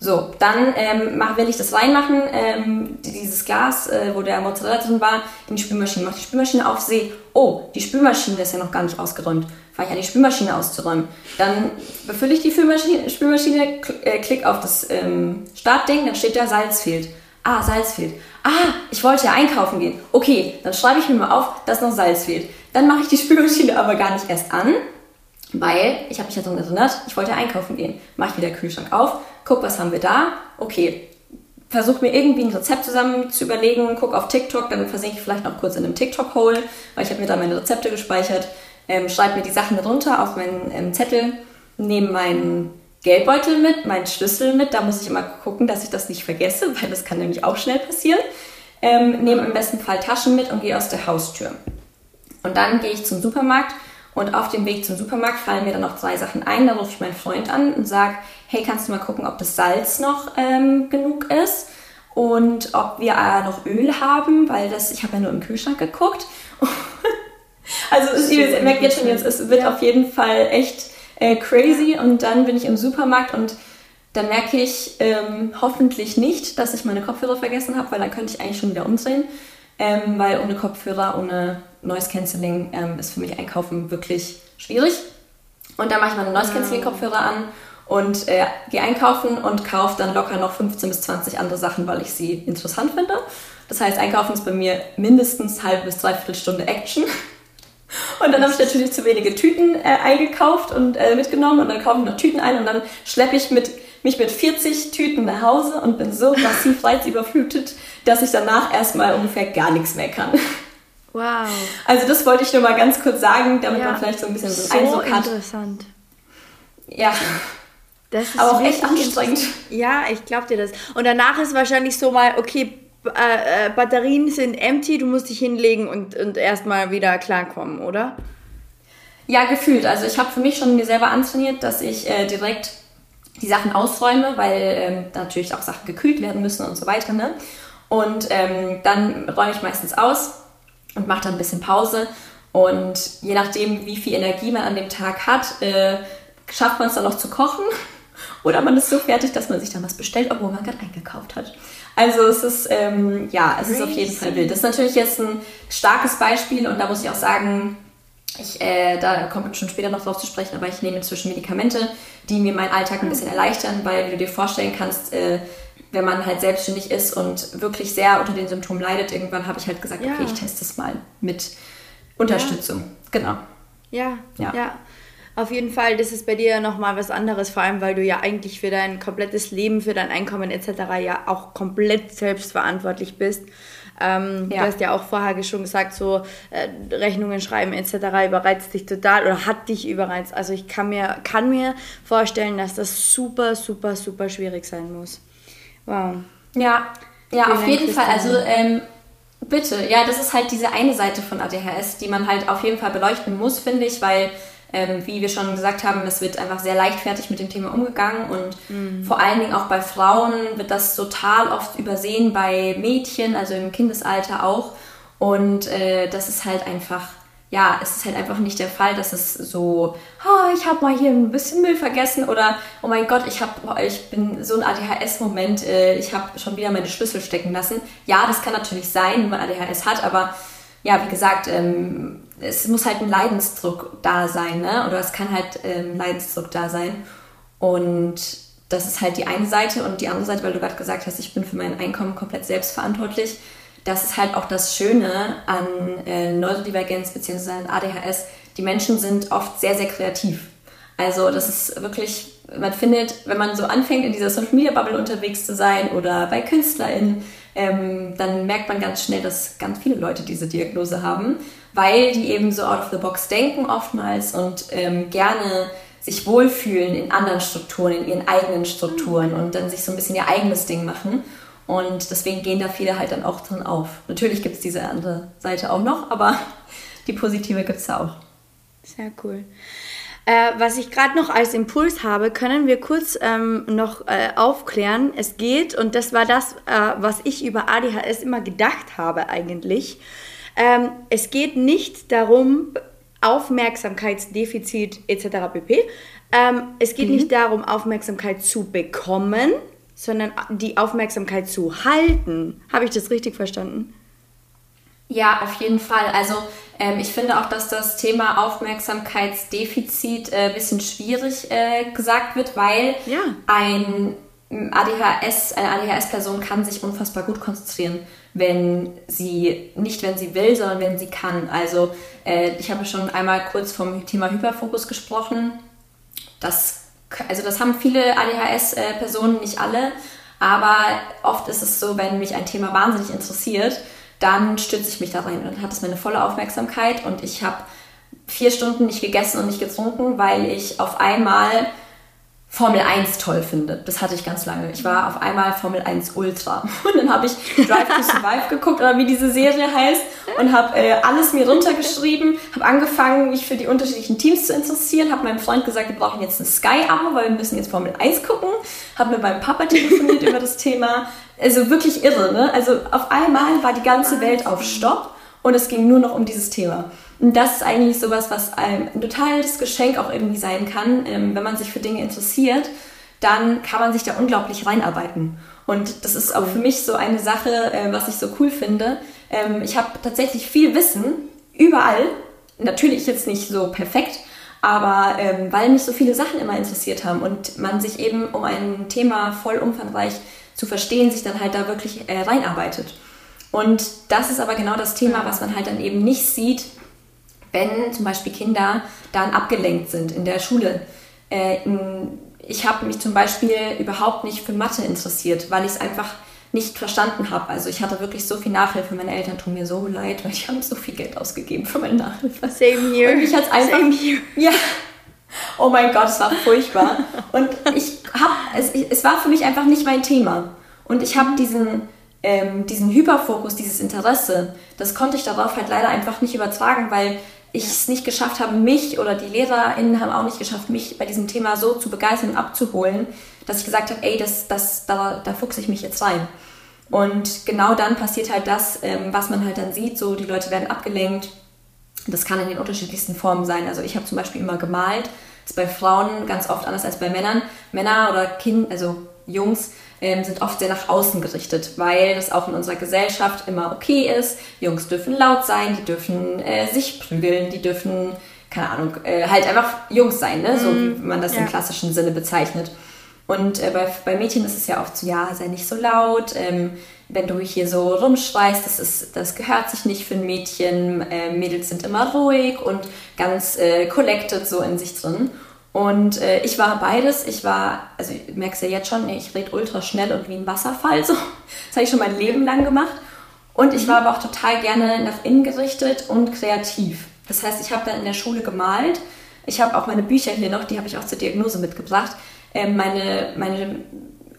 So, dann ähm, will ich das reinmachen, ähm, dieses Glas, äh, wo der Mozzarella drin war, in die Spülmaschine. Mach die Spülmaschine auf, sehe, oh, die Spülmaschine ist ja noch gar nicht ausgeräumt. Fange ich an, die Spülmaschine auszuräumen. Dann befülle ich die Spülmaschine, Spülmaschine äh, klick auf das ähm, Startding, dann steht da Salz fehlt. Ah, Salz fehlt. Ah, ich wollte ja einkaufen gehen. Okay, dann schreibe ich mir mal auf, dass noch Salz fehlt. Dann mache ich die Spülmaschine aber gar nicht erst an, weil ich habe mich ja daran erinnert, ich wollte ja einkaufen gehen. Mache ich wieder Kühlschrank auf, guck, was haben wir da? Okay, versuche mir irgendwie ein Rezept zusammen zu überlegen, guck auf TikTok, dann versinke ich vielleicht noch kurz in einem TikTok-Hole, weil ich habe mir da meine Rezepte gespeichert, ähm, schreibe mir die Sachen runter auf meinen ähm, Zettel, nehme meinen Geldbeutel mit, meinen Schlüssel mit, da muss ich immer gucken, dass ich das nicht vergesse, [LAUGHS] weil das kann nämlich auch schnell passieren. Ähm, nehme im besten Fall Taschen mit und gehe aus der Haustür. Und dann gehe ich zum Supermarkt und auf dem Weg zum Supermarkt fallen mir dann noch zwei Sachen ein. Da rufe ich meinen Freund an und sage, hey, kannst du mal gucken, ob das Salz noch ähm, genug ist und ob wir äh, noch Öl haben, weil das, ich habe ja nur im Kühlschrank geguckt. [LAUGHS] also so ihr merkt jetzt schon, jetzt, es wird auf jeden Fall echt äh, crazy und dann bin ich im Supermarkt und dann merke ich ähm, hoffentlich nicht, dass ich meine Kopfhörer vergessen habe, weil dann könnte ich eigentlich schon wieder umdrehen. Ähm, weil ohne Kopfhörer, ohne Noise Cancelling ähm, ist für mich Einkaufen wirklich schwierig. Und dann mache ich meine Noise Cancelling Kopfhörer an und äh, gehe einkaufen und kaufe dann locker noch 15 bis 20 andere Sachen, weil ich sie interessant finde. Das heißt, einkaufen ist bei mir mindestens halbe bis dreiviertel Stunde Action. [LAUGHS] Und dann habe ich natürlich zu wenige Tüten äh, eingekauft und äh, mitgenommen und dann kaufe ich noch Tüten ein und dann schleppe ich mit mich mit 40 Tüten nach Hause und bin so massiv [LAUGHS] reizüberflutet, dass ich danach erstmal ungefähr gar nichts mehr kann. Wow. Also das wollte ich nur mal ganz kurz sagen, damit ja. man vielleicht so ein bisschen so, einen Eindruck hat. interessant. Ja. Das ist Aber auch echt anstrengend. Ja, ich glaube dir das. Und danach ist wahrscheinlich so mal, okay, äh, äh, Batterien sind empty, du musst dich hinlegen und, und erstmal wieder klarkommen, oder? Ja, gefühlt. Also ich habe für mich schon mir selber antrainiert, dass ich äh, direkt die Sachen ausräume, weil ähm, natürlich auch Sachen gekühlt werden müssen und so weiter. Ne? Und ähm, dann räume ich meistens aus und mache dann ein bisschen Pause. Und je nachdem, wie viel Energie man an dem Tag hat, äh, schafft man es dann noch zu kochen. [LAUGHS] Oder man ist so fertig, dass man sich dann was bestellt, obwohl man gerade eingekauft hat. Also es ist, ähm, ja, es ist auf jeden Fall wild. Das ist natürlich jetzt ein starkes Beispiel und da muss ich auch sagen, ich, äh, da kommt schon später noch drauf zu sprechen, aber ich nehme inzwischen Medikamente, die mir meinen Alltag ein bisschen erleichtern, weil du dir vorstellen kannst, äh, wenn man halt selbstständig ist und wirklich sehr unter den Symptomen leidet, irgendwann habe ich halt gesagt, ja. okay, ich teste es mal mit Unterstützung. Ja. Genau. Ja, ja, ja. Auf jeden Fall, das ist bei dir nochmal was anderes, vor allem weil du ja eigentlich für dein komplettes Leben, für dein Einkommen etc. ja auch komplett selbstverantwortlich bist. Ähm, ja. Du hast ja auch vorher schon gesagt, so äh, Rechnungen schreiben etc. überreizt dich total oder hat dich überreizt. Also ich kann mir, kann mir vorstellen, dass das super, super, super schwierig sein muss. Wow. Ja, ja, Vielen auf jeden Fall. Also ähm, bitte, ja, das ist halt diese eine Seite von ADHS, die man halt auf jeden Fall beleuchten muss, finde ich, weil ähm, wie wir schon gesagt haben, es wird einfach sehr leichtfertig mit dem Thema umgegangen und mhm. vor allen Dingen auch bei Frauen wird das total oft übersehen, bei Mädchen, also im Kindesalter auch. Und äh, das ist halt einfach, ja, es ist halt einfach nicht der Fall, dass es so, oh, ich habe mal hier ein bisschen Müll vergessen oder oh mein Gott, ich habe, ich bin so ein ADHS-Moment, äh, ich habe schon wieder meine Schlüssel stecken lassen. Ja, das kann natürlich sein, wenn man ADHS hat, aber ja, wie gesagt, ähm, es muss halt ein Leidensdruck da sein, ne? Oder es kann halt ähm, Leidensdruck da sein. Und das ist halt die eine Seite. Und die andere Seite, weil du gerade gesagt hast, ich bin für mein Einkommen komplett selbstverantwortlich. Das ist halt auch das Schöne an äh, Neurodivergenz bzw. an ADHS. Die Menschen sind oft sehr, sehr kreativ. Also das ist wirklich, man findet, wenn man so anfängt, in dieser Social Media Bubble unterwegs zu sein oder bei KünstlerInnen, ähm, dann merkt man ganz schnell, dass ganz viele Leute diese Diagnose haben, weil die eben so out of the box denken oftmals und ähm, gerne sich wohlfühlen in anderen Strukturen, in ihren eigenen Strukturen und dann sich so ein bisschen ihr eigenes Ding machen. Und deswegen gehen da viele halt dann auch drin auf. Natürlich gibt es diese andere Seite auch noch, aber [LAUGHS] die positive gibt es da auch. Sehr cool. Äh, was ich gerade noch als Impuls habe, können wir kurz ähm, noch äh, aufklären. Es geht, und das war das, äh, was ich über ADHS immer gedacht habe eigentlich. Ähm, es geht nicht darum, Aufmerksamkeitsdefizit etc. pp. Ähm, es geht mhm. nicht darum, Aufmerksamkeit zu bekommen, sondern die Aufmerksamkeit zu halten. Habe ich das richtig verstanden? Ja, auf jeden Fall. Also ähm, ich finde auch, dass das Thema Aufmerksamkeitsdefizit ein äh, bisschen schwierig äh, gesagt wird, weil ja. ein ADHS, eine ADHS-Person kann sich unfassbar gut konzentrieren, wenn sie, nicht wenn sie will, sondern wenn sie kann. Also äh, ich habe schon einmal kurz vom Thema Hyperfokus gesprochen. Das, also das haben viele ADHS-Personen, nicht alle, aber oft ist es so, wenn mich ein Thema wahnsinnig interessiert, dann stütze ich mich da rein und dann hat es meine volle Aufmerksamkeit und ich habe vier Stunden nicht gegessen und nicht getrunken, weil ich auf einmal Formel 1 toll finde. Das hatte ich ganz lange. Ich war auf einmal Formel 1 Ultra. [LAUGHS] Und dann habe ich Drive to Survive [LAUGHS] geguckt, oder wie diese Serie heißt, und habe äh, alles mir runtergeschrieben, habe angefangen, mich für die unterschiedlichen Teams zu interessieren, habe meinem Freund gesagt, wir brauchen jetzt ein Sky-Abo, weil wir müssen jetzt Formel 1 gucken, habe mit meinem Papa telefoniert [LAUGHS] über das Thema. Also wirklich irre, ne? Also auf einmal war die ganze Welt auf Stopp und es ging nur noch um dieses Thema. Und das ist eigentlich sowas, was ein totales Geschenk auch irgendwie sein kann, ähm, wenn man sich für Dinge interessiert, dann kann man sich da unglaublich reinarbeiten. Und das ist auch für mich so eine Sache, äh, was ich so cool finde. Ähm, ich habe tatsächlich viel Wissen überall, natürlich jetzt nicht so perfekt, aber ähm, weil mich so viele Sachen immer interessiert haben und man sich eben um ein Thema voll umfangreich zu verstehen, sich dann halt da wirklich äh, reinarbeitet. Und das ist aber genau das Thema, was man halt dann eben nicht sieht, wenn zum Beispiel Kinder dann abgelenkt sind in der Schule. Äh, ich habe mich zum Beispiel überhaupt nicht für Mathe interessiert, weil ich es einfach nicht verstanden habe. Also ich hatte wirklich so viel Nachhilfe. Meine Eltern tun mir so leid, weil die haben so viel Geld ausgegeben für meine Nachhilfe. Same here. Und mich hat's einfach, Same here. Ja. Oh mein Gott, es war furchtbar. Und ich habe, es, es war für mich einfach nicht mein Thema. Und ich habe diesen, ähm, diesen Hyperfokus, dieses Interesse, das konnte ich darauf halt leider einfach nicht übertragen, weil ich es nicht geschafft habe, mich oder die LehrerInnen haben auch nicht geschafft, mich bei diesem Thema so zu begeistern und abzuholen, dass ich gesagt habe, ey, das, das, da, da fuchse ich mich jetzt rein. Und genau dann passiert halt das, ähm, was man halt dann sieht, so die Leute werden abgelenkt. Das kann in den unterschiedlichsten Formen sein. Also ich habe zum Beispiel immer gemalt. Das ist bei Frauen ganz oft anders als bei Männern. Männer oder Kind, also Jungs, ähm, sind oft sehr nach außen gerichtet, weil das auch in unserer Gesellschaft immer okay ist. Jungs dürfen laut sein, die dürfen äh, sich prügeln, die dürfen, keine Ahnung, äh, halt einfach Jungs sein, ne? so wie man das ja. im klassischen Sinne bezeichnet. Und äh, bei, bei Mädchen ist es ja oft so, ja, sei nicht so laut. Ähm, wenn du hier so rumschreist, das, ist, das gehört sich nicht für ein Mädchen. Äh, Mädels sind immer ruhig und ganz äh, collected so in sich drin. Und äh, ich war beides. Ich war, also du merkst ja jetzt schon, ich rede ultra schnell und wie ein Wasserfall. [LAUGHS] So. Das habe ich schon mein Leben lang gemacht. Und ich war aber auch total gerne nach innen gerichtet und kreativ. Das heißt, ich habe dann in der Schule gemalt. Ich habe auch meine Bücher hier noch, die habe ich auch zur Diagnose mitgebracht. Ähm, meine, meine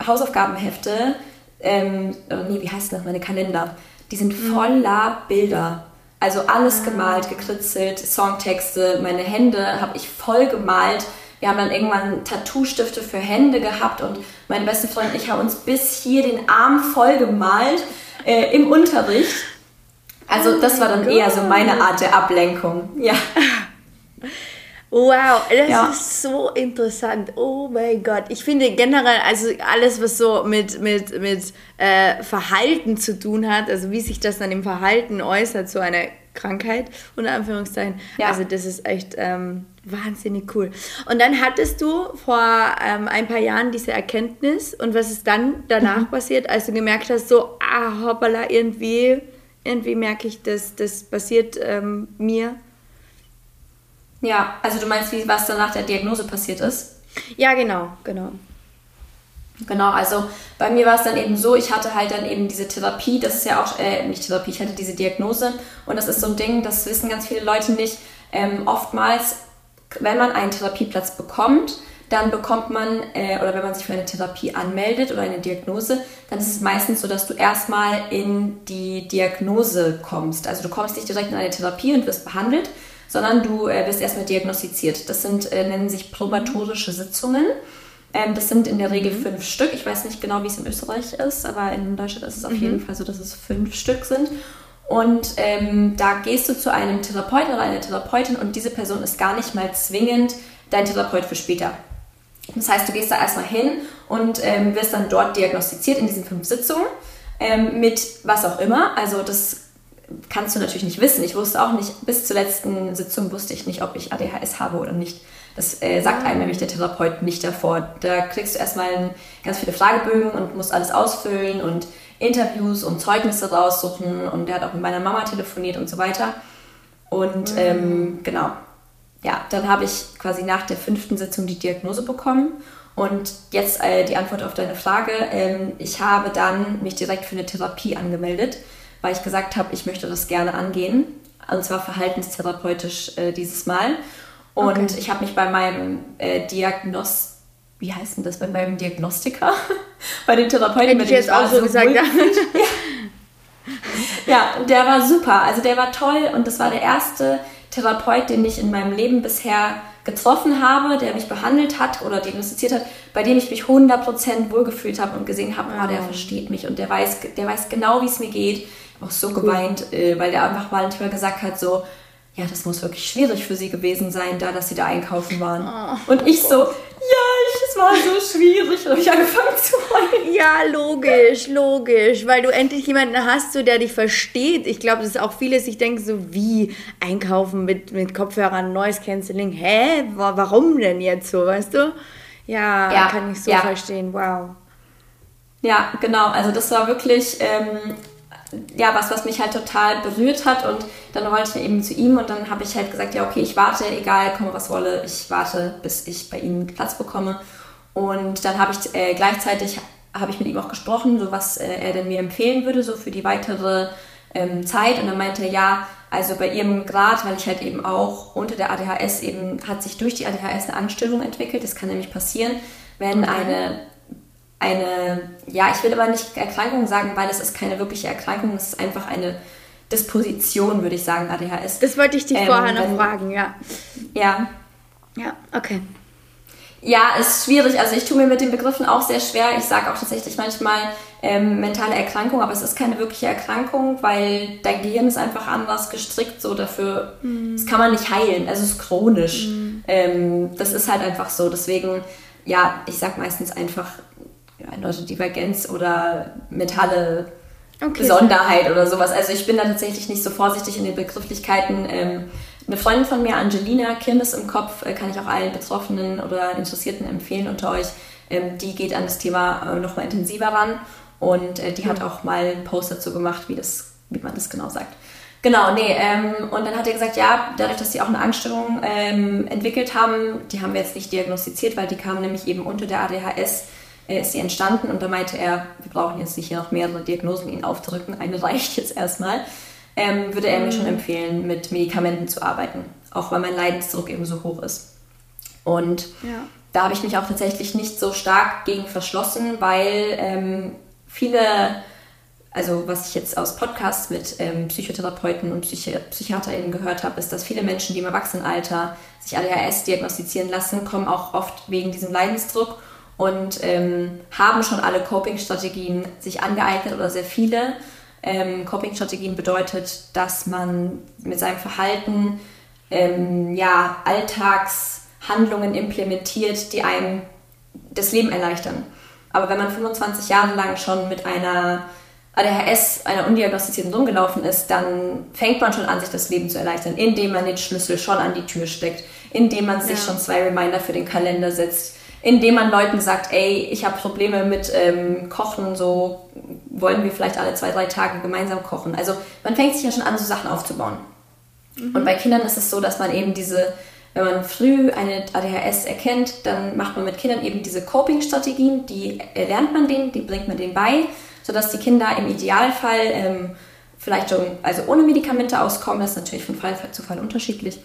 Hausaufgabenhefte, ähm, oh nee, wie heißt das, meine Kalender, die sind voller Bilder. Also alles gemalt, gekritzelt, Songtexte, meine Hände habe ich voll gemalt. Wir haben dann irgendwann Tattoo-Stifte für Hände gehabt und meine beste Freundin und ich haben uns bis hier den Arm voll gemalt äh, im Unterricht. Also das war dann eher so meine Art der Ablenkung. Ja. [LAUGHS] Wow, das Ja. ist so interessant. Oh mein Gott. Ich finde generell, also alles, was so mit, mit, mit äh, Verhalten zu tun hat, also wie sich das dann im Verhalten äußert, so eine Krankheit, unter Anführungszeichen. Ja. Also das ist echt ähm, wahnsinnig cool. Und dann hattest du vor ähm, ein paar Jahren diese Erkenntnis und was ist dann danach passiert, als du gemerkt hast, so, ah, hoppala, irgendwie, irgendwie merke ich, dass das passiert ähm, mir. Ja, also du meinst, wie, was dann nach der Diagnose passiert ist? Ja, genau, genau. Genau, also bei mir war es dann eben so, ich hatte halt dann eben diese Therapie, das ist ja auch, äh, nicht Therapie, ich hatte diese Diagnose und das ist so ein Ding, das wissen ganz viele Leute nicht. Ähm, oftmals, wenn man einen Therapieplatz bekommt, dann bekommt man, äh, oder wenn man sich für eine Therapie anmeldet oder eine Diagnose, dann ist es meistens so, dass du erstmal in die Diagnose kommst. Also du kommst nicht direkt in eine Therapie und wirst behandelt, sondern du äh, wirst erstmal diagnostiziert. Das sind, äh, nennen sich probatorische Sitzungen. Ähm, das sind in der Regel fünf Stück. Ich weiß nicht genau, wie es in Österreich ist, aber in Deutschland ist es auf jeden Fall so, dass es fünf Stück sind. Und ähm, da gehst du zu einem Therapeuten oder einer Therapeutin und diese Person ist gar nicht mal zwingend dein Therapeut für später. Das heißt, du gehst da erstmal hin und ähm, wirst dann dort diagnostiziert in diesen fünf Sitzungen ähm, mit was auch immer. Also das kannst du natürlich nicht wissen. Ich wusste auch nicht, bis zur letzten Sitzung wusste ich nicht, ob ich ADHS habe oder nicht. Das äh, sagt einem nämlich der Therapeut nicht davor. Da kriegst du erstmal ganz viele Fragebögen und musst alles ausfüllen und Interviews und Zeugnisse raussuchen. Und der hat auch mit meiner Mama telefoniert und so weiter. Und ähm, genau, ja, dann habe ich quasi nach der fünften Sitzung die Diagnose bekommen. Und jetzt äh, die Antwort auf deine Frage. Ähm, ich habe dann mich direkt für eine Therapie angemeldet, weil ich gesagt habe, ich möchte das gerne angehen. Und zwar verhaltenstherapeutisch äh, dieses Mal. Und Okay. ich habe mich bei meinem äh, Diagnos... Wie heißt denn das? Bei meinem Diagnostiker? [LAUGHS] bei dem Therapeuten, Hätte bei ich dem jetzt war, auch so gesagt, [LAUGHS] ja. ja, der war super. Also der war toll und das war der erste Therapeut, den ich in meinem Leben bisher getroffen habe, der mich behandelt hat oder diagnostiziert hat, bei dem ich mich 100% wohlgefühlt habe und gesehen habe, oh, der versteht mich und der weiß, der weiß genau, wie es mir geht. Ich auch so geweint, äh, weil der einfach mal manchmal gesagt hat, so, ja, das muss wirklich schwierig für sie gewesen sein, da, dass sie da einkaufen waren. und ich so, ja, ich, es war so schwierig. Und habe ich angefangen zu heulen. Ja, logisch, logisch, weil du endlich jemanden hast, so, der dich versteht. Ich glaube, dass auch viele sich denken, so wie einkaufen mit, mit Kopfhörern, Noise Cancelling. Hä? Wa- Warum denn jetzt so, weißt du? Ja, Ja, kann ich so ja. verstehen. Wow. Ja, genau. Also das war wirklich ähm, ja was, was mich halt total berührt hat. Und dann wollte ich eben zu ihm und dann habe ich halt gesagt, ja okay, ich warte, egal, komme was wolle, ich warte, bis ich bei ihm Platz bekomme. Und dann habe ich äh, gleichzeitig habe ich mit ihm auch gesprochen, so was äh, er denn mir empfehlen würde, so für die weitere ähm, Zeit. Und dann meinte er, ja, also bei ihrem Grad, weil ich halt eben auch unter der ADHS eben, hat sich durch die ADHS eine Angststörung entwickelt. Das kann nämlich passieren, wenn okay. eine, eine, ja, ich will aber nicht Erkrankung sagen, weil es ist keine wirkliche Erkrankung, es ist einfach eine Disposition, würde ich sagen, ADHS. Das wollte ich dich ähm, vorher noch wenn, fragen, ja. Ja. Ja, okay. Ja, ist schwierig. Also ich tue mir mit den Begriffen auch sehr schwer. Ich sage auch tatsächlich manchmal ähm, mentale Erkrankung, aber es ist keine wirkliche Erkrankung, weil dein Gehirn ist einfach anders gestrickt, so dafür. Mhm. Das kann man nicht heilen. Also es ist chronisch. Mhm. Ähm, das ist halt einfach so. Deswegen, ja, ich sage meistens einfach ja, Neurodivergenz oder mentale okay, Besonderheit oder sowas. Also ich bin da tatsächlich nicht so vorsichtig in den Begrifflichkeiten. Ähm, eine Freundin von mir, Angelina, Kirmes im Kopf, äh, kann ich auch allen Betroffenen oder Interessierten empfehlen unter euch. Ähm, die geht an das Thema äh, nochmal intensiver ran und äh, die mhm. hat auch mal einen Post dazu gemacht, wie, das, wie man das genau sagt. Genau, nee, ähm, und dann hat er gesagt, ja, dadurch, dass sie auch eine Angststörung ähm, entwickelt haben, die haben wir jetzt nicht diagnostiziert, weil die kam nämlich eben unter der ADHS, äh, ist sie entstanden und da meinte er, wir brauchen jetzt nicht hier noch mehrere Diagnosen ihnen aufdrücken, eine [LAUGHS] reicht jetzt erstmal ähm, würde er mir schon mhm. empfehlen, mit Medikamenten zu arbeiten. Auch weil mein Leidensdruck eben so hoch ist. Und ja. da habe ich mich auch tatsächlich nicht so stark gegen verschlossen, weil ähm, viele, also was ich jetzt aus Podcasts mit ähm, Psychotherapeuten und Psychi PsychiaterInnen gehört habe, ist, dass viele Menschen, die im Erwachsenenalter sich ADHS diagnostizieren lassen, kommen auch oft wegen diesem Leidensdruck und ähm, haben schon alle Coping-Strategien sich angeeignet oder sehr viele ähm, Coping-Strategien bedeutet, dass man mit seinem Verhalten ähm, ja, Alltagshandlungen implementiert, die einem das Leben erleichtern. Aber wenn man 25 Jahre lang schon mit einer ADHS, einer undiagnostizierten rumgelaufen ist, dann fängt man schon an, sich das Leben zu erleichtern, indem man den Schlüssel schon an die Tür steckt, indem man sich ja. schon zwei Reminder für den Kalender setzt, indem man Leuten sagt, ey, ich habe Probleme mit ähm, Kochen, so wollen wir vielleicht alle zwei, drei Tage gemeinsam kochen. Also man fängt sich ja schon an, so Sachen aufzubauen. Mhm. Und bei Kindern ist es so, dass man eben diese, wenn man früh eine ADHS erkennt, dann macht man mit Kindern eben diese Coping-Strategien, die erlernt man denen, die bringt man denen bei, sodass die Kinder im Idealfall ähm, vielleicht schon, also ohne Medikamente auskommen, das ist natürlich von Fall zu Fall unterschiedlich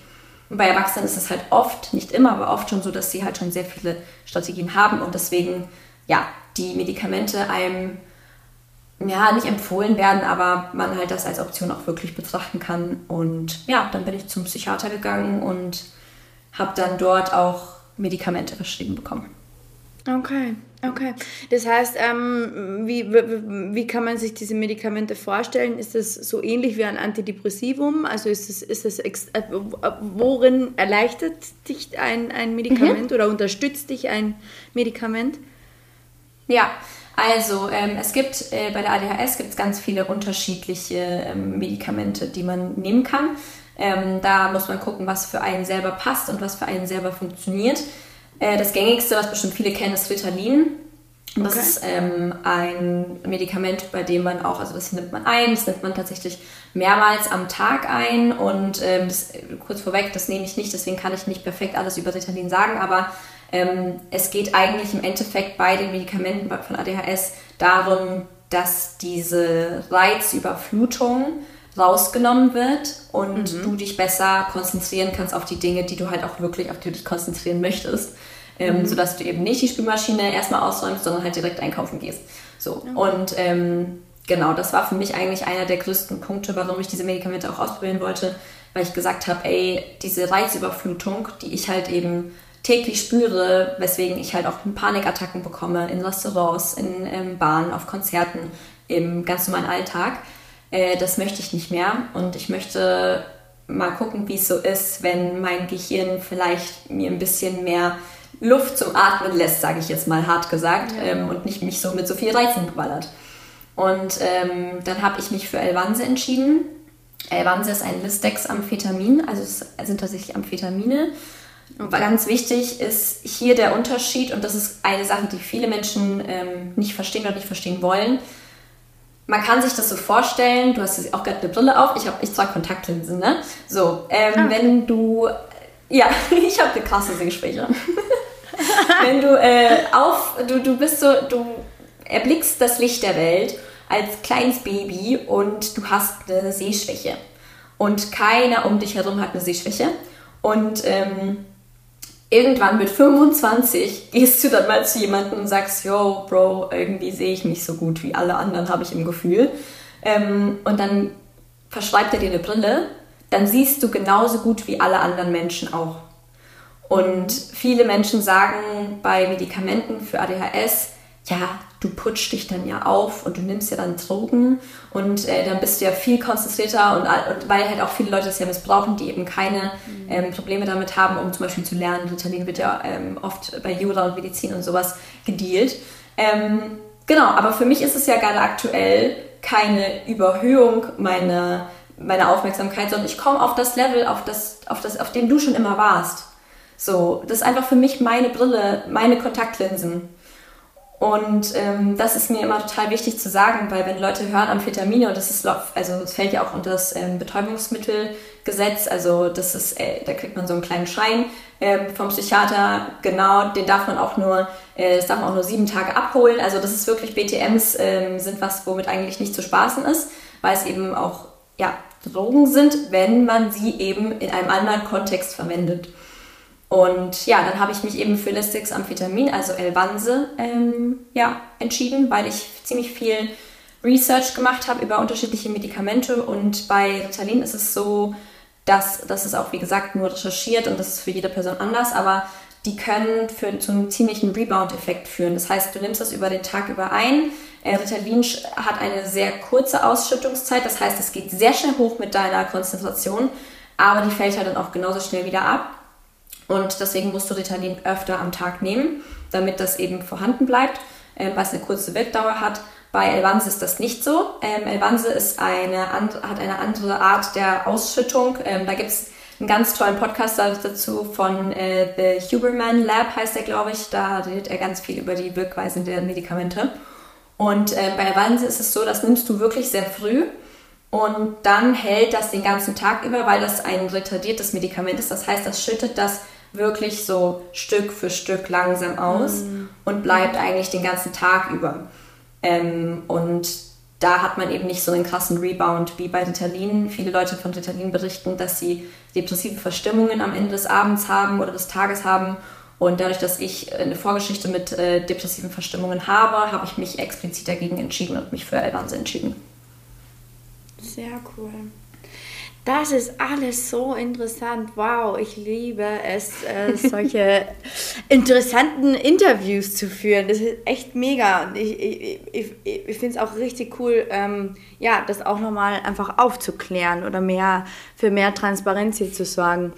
bei Erwachsenen ist es halt oft, nicht immer, aber oft schon so, dass sie halt schon sehr viele Strategien haben und deswegen, ja, die Medikamente einem, ja, nicht empfohlen werden, aber man halt das als Option auch wirklich betrachten kann. Und ja, dann bin ich zum Psychiater gegangen und habe dann dort auch Medikamente verschrieben bekommen. Okay, okay. Das heißt, ähm, wie, wie, wie kann man sich diese Medikamente vorstellen? Ist das so ähnlich wie ein Antidepressivum? Also ist es, ist es äh, worin erleichtert dich ein, ein Medikament mhm. oder unterstützt dich ein Medikament? Ja, also ähm, es gibt äh, bei der ADHS gibt es ganz viele unterschiedliche ähm, Medikamente, die man nehmen kann. Ähm, da muss man gucken, was für einen selber passt und was für einen selber funktioniert. Äh, das gängigste, was bestimmt viele kennen, ist Ritalin. Das okay. ist ähm, ein Medikament, bei dem man auch, also das nimmt man ein, das nimmt man tatsächlich mehrmals am Tag ein und ähm, das, kurz vorweg, das nehme ich nicht, deswegen kann ich nicht perfekt alles über Ritalin sagen, aber ähm, es geht eigentlich im Endeffekt bei den Medikamenten von ADHS darum, dass diese Reizüberflutung rausgenommen wird und mhm. du dich besser konzentrieren kannst auf die Dinge, die du halt auch wirklich, auf die du dich konzentrieren möchtest. Ähm, mhm. Sodass du eben nicht die Spülmaschine erstmal ausräumst, sondern halt direkt einkaufen gehst. So. Mhm. Und ähm, genau, das war für mich eigentlich einer der größten Punkte, warum ich diese Medikamente auch ausprobieren wollte, weil ich gesagt habe, ey, diese Reizüberflutung, die ich halt eben täglich spüre, weswegen ich halt auch Panikattacken bekomme in Restaurants, in ähm, Bahnen, auf Konzerten, im ganz normalen Alltag, äh, das möchte ich nicht mehr. Und ich möchte mal gucken, wie es so ist, wenn mein Gehirn vielleicht mir ein bisschen mehr Luft zum Atmen lässt, sage ich jetzt mal hart gesagt, ja. ähm, und nicht mich so mit so viel Reizen beballert. Und ähm, dann habe ich mich für Elvanse entschieden. Elvanse ist ein Listex-Amphetamin, also es sind tatsächlich Amphetamine. Okay. Ganz wichtig ist hier der Unterschied, und das ist eine Sache, die viele Menschen ähm, nicht verstehen oder nicht verstehen wollen man kann sich das so vorstellen, du hast auch gerade eine Brille auf, ich, ich trage Kontaktlinsen, ne? So, ähm, ah, okay. wenn du, ja, [LAUGHS] ich habe eine krasse Sehgespräche. [LAUGHS] [LAUGHS] wenn du äh, auf, du, du bist so, du erblickst das Licht der Welt als kleines Baby und du hast eine Sehschwäche. Und keiner um dich herum hat eine Sehschwäche. Und ähm, irgendwann mit 25 gehst du dann mal zu jemandem und sagst, yo, Bro, irgendwie sehe ich nicht so gut wie alle anderen, habe ich im Gefühl. Ähm, und dann verschreibt er dir eine Brille, dann siehst du genauso gut wie alle anderen Menschen auch. Und viele Menschen sagen bei Medikamenten für ADHS, ja, du putschst dich dann ja auf und du nimmst ja dann Drogen und äh, dann bist du ja viel konzentrierter und, und, weil halt auch viele Leute das ja missbrauchen, die eben keine mhm. ähm, Probleme damit haben, um zum Beispiel zu lernen. Ritalin wird ja ähm, oft bei Jura und Medizin und sowas gedealt. Ähm, genau, aber für mich ist es ja gerade aktuell keine Überhöhung meiner, meiner Aufmerksamkeit, sondern ich komme auf das Level, auf, das, auf, das, auf dem du schon immer warst. So, das ist einfach für mich meine Brille, meine Kontaktlinsen. Und ähm, das ist mir immer total wichtig zu sagen, weil wenn Leute hören Amphetamine, und das ist, also es fällt ja auch unter das ähm, Betäubungsmittelgesetz, also das ist, äh, da kriegt man so einen kleinen Schein äh, vom Psychiater, genau, den darf man auch nur, äh, das darf man auch nur sieben Tage abholen. Also das ist wirklich, BTMs äh, sind was, womit eigentlich nicht zu spaßen ist, weil es eben auch, ja, Drogen sind, wenn man sie eben in einem anderen Kontext verwendet. Und ja, dann habe ich mich eben für Listix Amphetamin, also Elvanse, ähm, ja, entschieden, weil ich ziemlich viel Research gemacht habe über unterschiedliche Medikamente. Und bei Ritalin ist es so, dass das ist auch, wie gesagt, nur recherchiert und das ist für jede Person anders, aber die können für, zu einem ziemlichen Rebound-Effekt führen. Das heißt, du nimmst das über den Tag über ein. Äh, Ritalin hat eine sehr kurze Ausschüttungszeit, das heißt, es geht sehr schnell hoch mit deiner Konzentration, aber die fällt halt dann auch genauso schnell wieder ab. Und deswegen musst du Ritalin öfter am Tag nehmen, damit das eben vorhanden bleibt, äh, weil es eine kurze Wirkdauer hat. Bei Elvanse ist das nicht so. Ähm, Elvanse ist eine hat eine andere Art der Ausschüttung. Ähm, da gibt es einen ganz tollen Podcast dazu von äh, The Huberman Lab, heißt er, glaube ich. Da redet er ganz viel über die Wirkweisen der Medikamente. Und äh, bei Elvanse ist es so, das nimmst du wirklich sehr früh. Und dann hält das den ganzen Tag über, weil das ein retardiertes Medikament ist. Das heißt, das schüttet das wirklich so Stück für Stück langsam aus mhm. und bleibt eigentlich den ganzen Tag über. Ähm, und da hat man eben nicht so einen krassen Rebound wie bei Ritalin. Viele Leute von Ritalin berichten, dass sie depressive Verstimmungen am Ende des Abends haben oder des Tages haben. Und dadurch, dass ich eine Vorgeschichte mit äh, depressiven Verstimmungen habe, habe ich mich explizit dagegen entschieden und mich für Elvanse entschieden. Sehr cool. Das ist alles so interessant. Wow, ich liebe es, äh, [LAUGHS] solche interessanten Interviews zu führen. Das ist echt mega. Und ich, ich, ich, ich finde es auch richtig cool, ähm, ja, das auch nochmal einfach aufzuklären oder mehr für mehr Transparenz hier zu sorgen.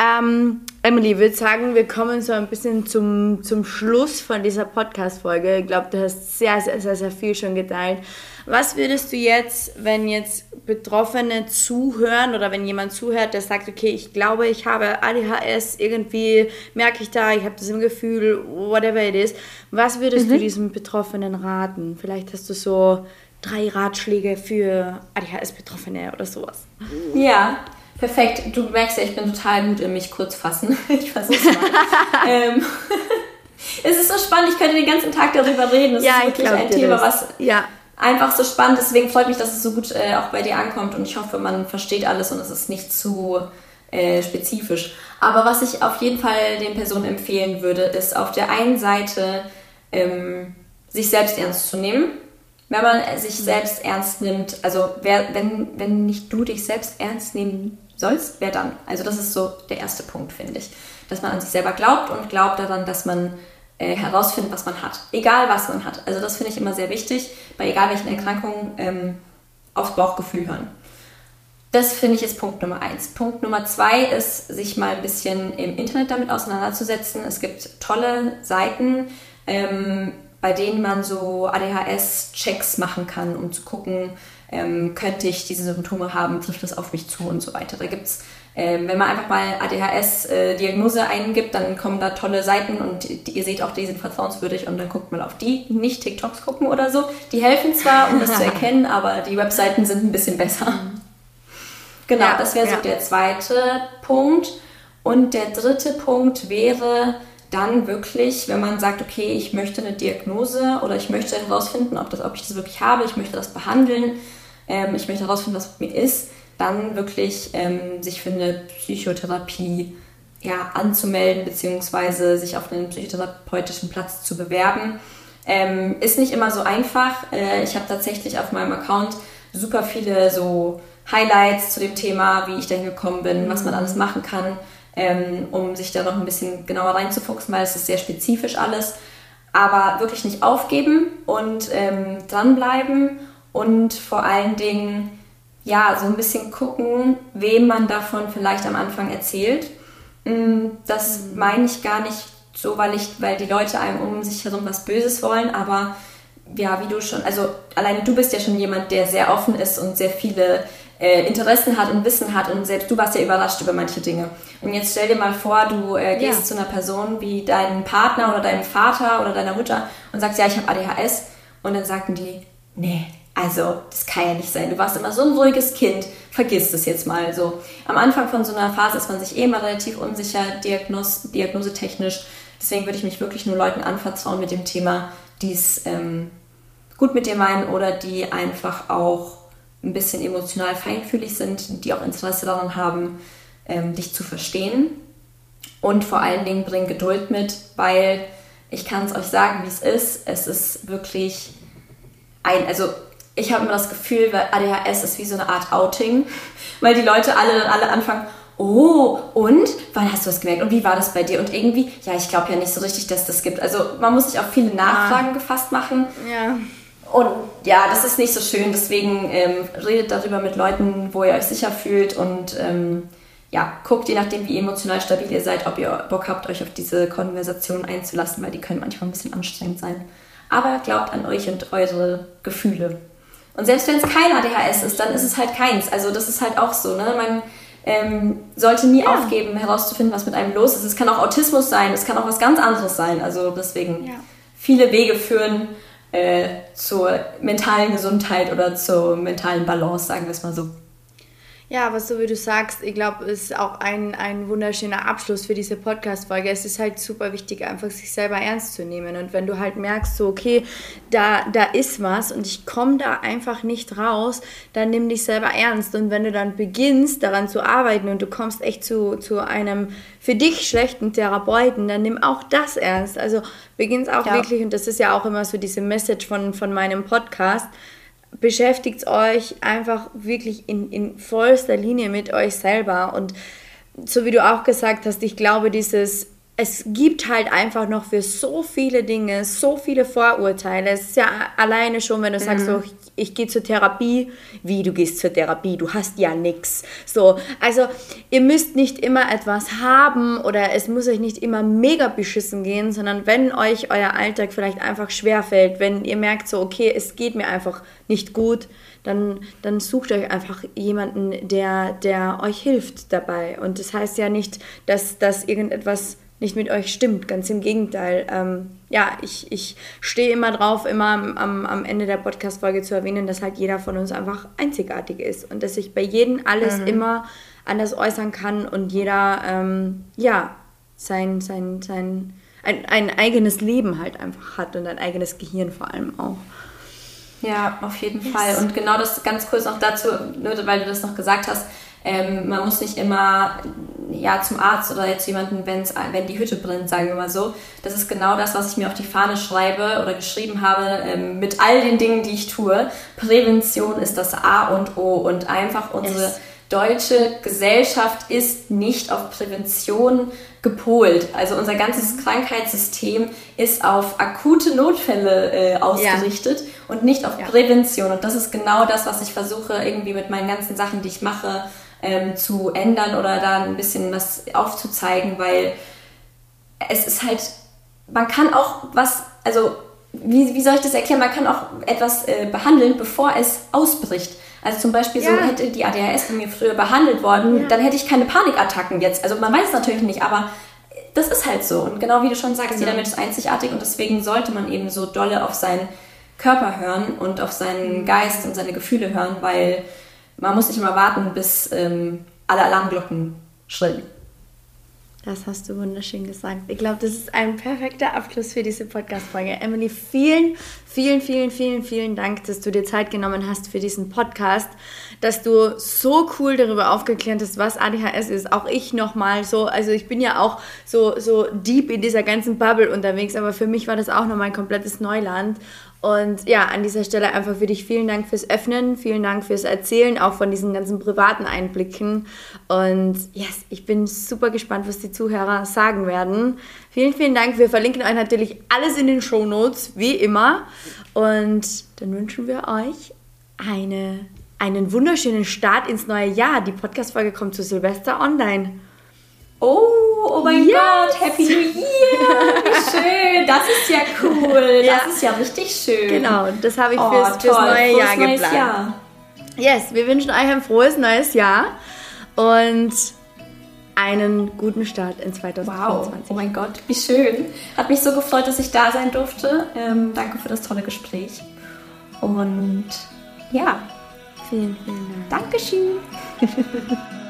Ähm, Emily, ich würde sagen, wir kommen so ein bisschen zum, zum Schluss von dieser Podcast-Folge. Ich glaube, du hast sehr, sehr, sehr, sehr viel schon geteilt. Was würdest du jetzt, wenn jetzt Betroffene zuhören oder wenn jemand zuhört, der sagt, okay, ich glaube, ich habe ADHS, irgendwie merke ich da, ich habe das im Gefühl, whatever it is. Was würdest mhm. du diesem Betroffenen raten? Vielleicht hast du so drei Ratschläge für ADHS-Betroffene oder sowas. Ja, perfekt. Du merkst ja, ich bin total gut in mich kurz fassen. [LAUGHS] Ich versuch's mal. [LAUGHS] ähm, [LAUGHS] es ist so spannend, ich könnte den ganzen Tag darüber reden. Es ja, ist wirklich ein Thema, was ja einfach so spannend. Deswegen freut mich, dass es so gut äh, auch bei dir ankommt und ich hoffe, man versteht alles und es ist nicht zu äh, spezifisch. Aber was ich auf jeden Fall den Personen empfehlen würde, ist auf der einen Seite ähm, sich selbst ernst zu nehmen. Wenn man sich mhm. selbst ernst nimmt, also wer, wenn, wenn nicht du dich selbst ernst nehmen sollst, wer dann? Also das ist so der erste Punkt, finde ich. Dass man an sich selber glaubt und glaubt daran, dass man äh, herausfinden, was man hat. Egal, was man hat. Also das finde ich immer sehr wichtig, bei egal welchen Erkrankungen ähm, aufs Bauchgefühl hören. Das finde ich ist Punkt Nummer eins. Punkt Nummer zwei ist, sich mal ein bisschen im Internet damit auseinanderzusetzen. Es gibt tolle Seiten, ähm, bei denen man so ADHS-Checks machen kann, um zu gucken, ähm, könnte ich diese Symptome haben, trifft das auf mich zu und so weiter. Da gibt es ähm, wenn man einfach mal ADHS-Diagnose äh, eingibt, dann kommen da tolle Seiten und die, ihr seht auch, die sind vertrauenswürdig und dann guckt mal auf die. Nicht TikToks gucken oder so. Die helfen zwar, um das zu [LAUGHS] erkennen, aber die Webseiten sind ein bisschen besser. Mhm. Genau, ja, das wäre so ja. der zweite Punkt. Und der dritte Punkt wäre, dann wirklich, wenn man sagt, okay, ich möchte eine Diagnose oder ich möchte herausfinden, ob, das, ob ich das wirklich habe, ich möchte das behandeln, ähm, ich möchte herausfinden, was mit mir ist, dann wirklich ähm, sich für eine Psychotherapie ja, anzumelden bzw. sich auf einen psychotherapeutischen Platz zu bewerben. Ähm, ist nicht immer so einfach. Äh, ich habe tatsächlich auf meinem Account super viele so Highlights zu dem Thema, wie ich dahin gekommen bin, was man mhm. alles machen kann ähm, um sich da noch ein bisschen genauer reinzufuchsen, weil es ist sehr spezifisch alles. Aber wirklich nicht aufgeben und ähm, dranbleiben und vor allen Dingen ja so ein bisschen gucken, wem man davon vielleicht am Anfang erzählt. Mm, das mhm. meine ich gar nicht so, weil ich, weil die Leute einem um sich herum was Böses wollen, aber ja, wie du schon, also alleine du bist ja schon jemand, der sehr offen ist und sehr viele äh, Interessen hat und Wissen hat und selbst du warst ja überrascht über manche Dinge. Und jetzt stell dir mal vor, du äh, gehst ja. zu einer Person wie deinem Partner oder deinem Vater oder deiner Mutter und sagst, ja, ich habe ADHS und dann sagten die, nee, also das kann ja nicht sein. Du warst immer so ein ruhiges Kind, vergiss das jetzt mal. So am Anfang von so einer Phase ist man sich eh immer relativ unsicher, diagnos diagnosetechnisch. Deswegen würde ich mich wirklich nur Leuten anvertrauen mit dem Thema, die es ähm, gut mit dir meinen oder die einfach auch ein bisschen emotional feinfühlig sind, die auch Interesse daran haben, ähm, dich zu verstehen. Und vor allen Dingen bring Geduld mit, weil ich kann es euch sagen, wie es ist. Es ist wirklich ein, also ich habe immer das Gefühl, weil ADHS ist wie so eine Art Outing, weil die Leute alle dann alle anfangen, oh, und wann hast du das gemerkt? Und wie war das bei dir? Und irgendwie, ja, ich glaube ja nicht so richtig, dass das gibt. Also man muss sich auf viele Nachfragen ah. gefasst machen. Ja. Und ja, das ist nicht so schön. Deswegen ähm, redet darüber mit Leuten, wo ihr euch sicher fühlt und ähm, ja, guckt je nachdem, wie emotional stabil ihr seid, ob ihr Bock habt, euch auf diese Konversation einzulassen, weil die können manchmal ein bisschen anstrengend sein. Aber glaubt an euch und eure Gefühle. Und selbst wenn es kein ADHS ist, dann ist es halt keins. Also das ist halt auch so. Ne? Man ähm, sollte nie ja. aufgeben, herauszufinden, was mit einem los ist. Es kann auch Autismus sein, es kann auch was ganz anderes sein. Also deswegen ja. viele Wege führen äh, zur mentalen Gesundheit oder zur mentalen Balance, sagen wir es mal so. Ja, aber so wie du sagst, ich glaube, es ist auch ein, ein wunderschöner Abschluss für diese Podcast-Folge. Es ist halt super wichtig, einfach sich selber ernst zu nehmen. Und wenn du halt merkst, so, okay, da, da ist was und ich komme da einfach nicht raus, dann nimm dich selber ernst. Und wenn du dann beginnst, daran zu arbeiten und du kommst echt zu, zu einem für dich schlechten Therapeuten, dann nimm auch das ernst. Also beginn es auch ja. wirklich, und das ist ja auch immer so diese Message von, von meinem Podcast beschäftigt euch einfach wirklich in, in vollster Linie mit euch selber. Und so wie du auch gesagt hast, ich glaube, dieses es gibt halt einfach noch für so viele Dinge, so viele Vorurteile. Es ist ja alleine schon, wenn du mhm. sagst, so, ich, ich gehe zur Therapie, wie du gehst zur Therapie, du hast ja nichts. So, also ihr müsst nicht immer etwas haben oder es muss euch nicht immer mega beschissen gehen, sondern wenn euch euer Alltag vielleicht einfach schwerfällt, wenn ihr merkt so, okay, es geht mir einfach nicht gut, dann, dann sucht euch einfach jemanden, der, der euch hilft dabei. Und das heißt ja nicht, dass, dass irgendetwas nicht mit euch stimmt. Ganz im Gegenteil. Ähm, ja, ich, ich stehe immer drauf, immer am, am Ende der Podcast-Folge zu erwähnen, dass halt jeder von uns einfach einzigartig ist und dass sich bei jedem alles mhm. immer anders äußern kann und jeder, ähm, ja, sein, sein, sein, ein, ein eigenes Leben halt einfach hat und ein eigenes Gehirn vor allem auch. Ja, auf jeden yes. Fall. Und genau das ganz kurz noch dazu, nur weil du das noch gesagt hast, ähm, man muss nicht immer ja, zum Arzt oder jetzt jemanden, wenn's, wenn die Hütte brennt, sagen wir mal so. Das ist genau das, was ich mir auf die Fahne schreibe oder geschrieben habe ähm, mit all den Dingen, die ich tue. Prävention ist das A und O und einfach unsere yes. deutsche Gesellschaft ist nicht auf Prävention gepolt. Also unser ganzes mhm. Krankheitssystem ist auf akute Notfälle äh, ausgerichtet ja. und nicht auf ja. Prävention. Und das ist genau das, was ich versuche irgendwie mit meinen ganzen Sachen, die ich mache, ähm, zu ändern oder da ein bisschen was aufzuzeigen, weil es ist halt, man kann auch was, also wie, wie soll ich das erklären, man kann auch etwas äh, behandeln, bevor es ausbricht. Also zum Beispiel ja. so hätte die ADHS bei mir früher behandelt worden, ja. dann hätte ich keine Panikattacken jetzt. Also man weiß es natürlich nicht, aber das ist halt so. Und genau wie du schon sagst, genau. jeder Mensch ist einzigartig und deswegen sollte man eben so dolle auf seinen Körper hören und auf seinen mhm. Geist und seine Gefühle hören, weil man muss nicht immer warten, bis ähm, alle Alarmglocken schrillen. Das hast du wunderschön gesagt. Ich glaube, das ist ein perfekter Abschluss für diese Podcast-Folge. Emily, vielen, vielen, vielen, vielen, vielen Dank, dass du dir Zeit genommen hast für diesen Podcast, dass du so cool darüber aufgeklärt hast, was ADHS ist. Auch ich nochmal so, also ich bin ja auch so, so deep in dieser ganzen Bubble unterwegs, aber für mich war das auch nochmal ein komplettes Neuland. Und ja, an dieser Stelle einfach für dich vielen Dank fürs Öffnen, vielen Dank fürs Erzählen, auch von diesen ganzen privaten Einblicken. Und yes, ich bin super gespannt, was die Zuhörer sagen werden. Vielen, vielen Dank. Wir verlinken euch natürlich alles in den Show Notes, wie immer. Und dann wünschen wir euch eine, einen wunderschönen Start ins neue Jahr. Die Podcast-Folge kommt zu Silvester online. Oh, oh mein yes. Gott, Happy New Year! Wie [LAUGHS] schön, das ist ja cool. Ja. Das ist ja richtig schön. Genau, das habe ich oh, fürs, fürs neue Jahr neues geplant. Jahr. Yes, wir wünschen euch ein frohes neues Jahr und einen guten Start in 2024. Wow, oh mein Gott, wie schön. Hat mich so gefreut, dass ich da sein durfte. Ähm, danke für das tolle Gespräch. Und ja. Vielen, vielen Dank. Dankeschön. [LAUGHS]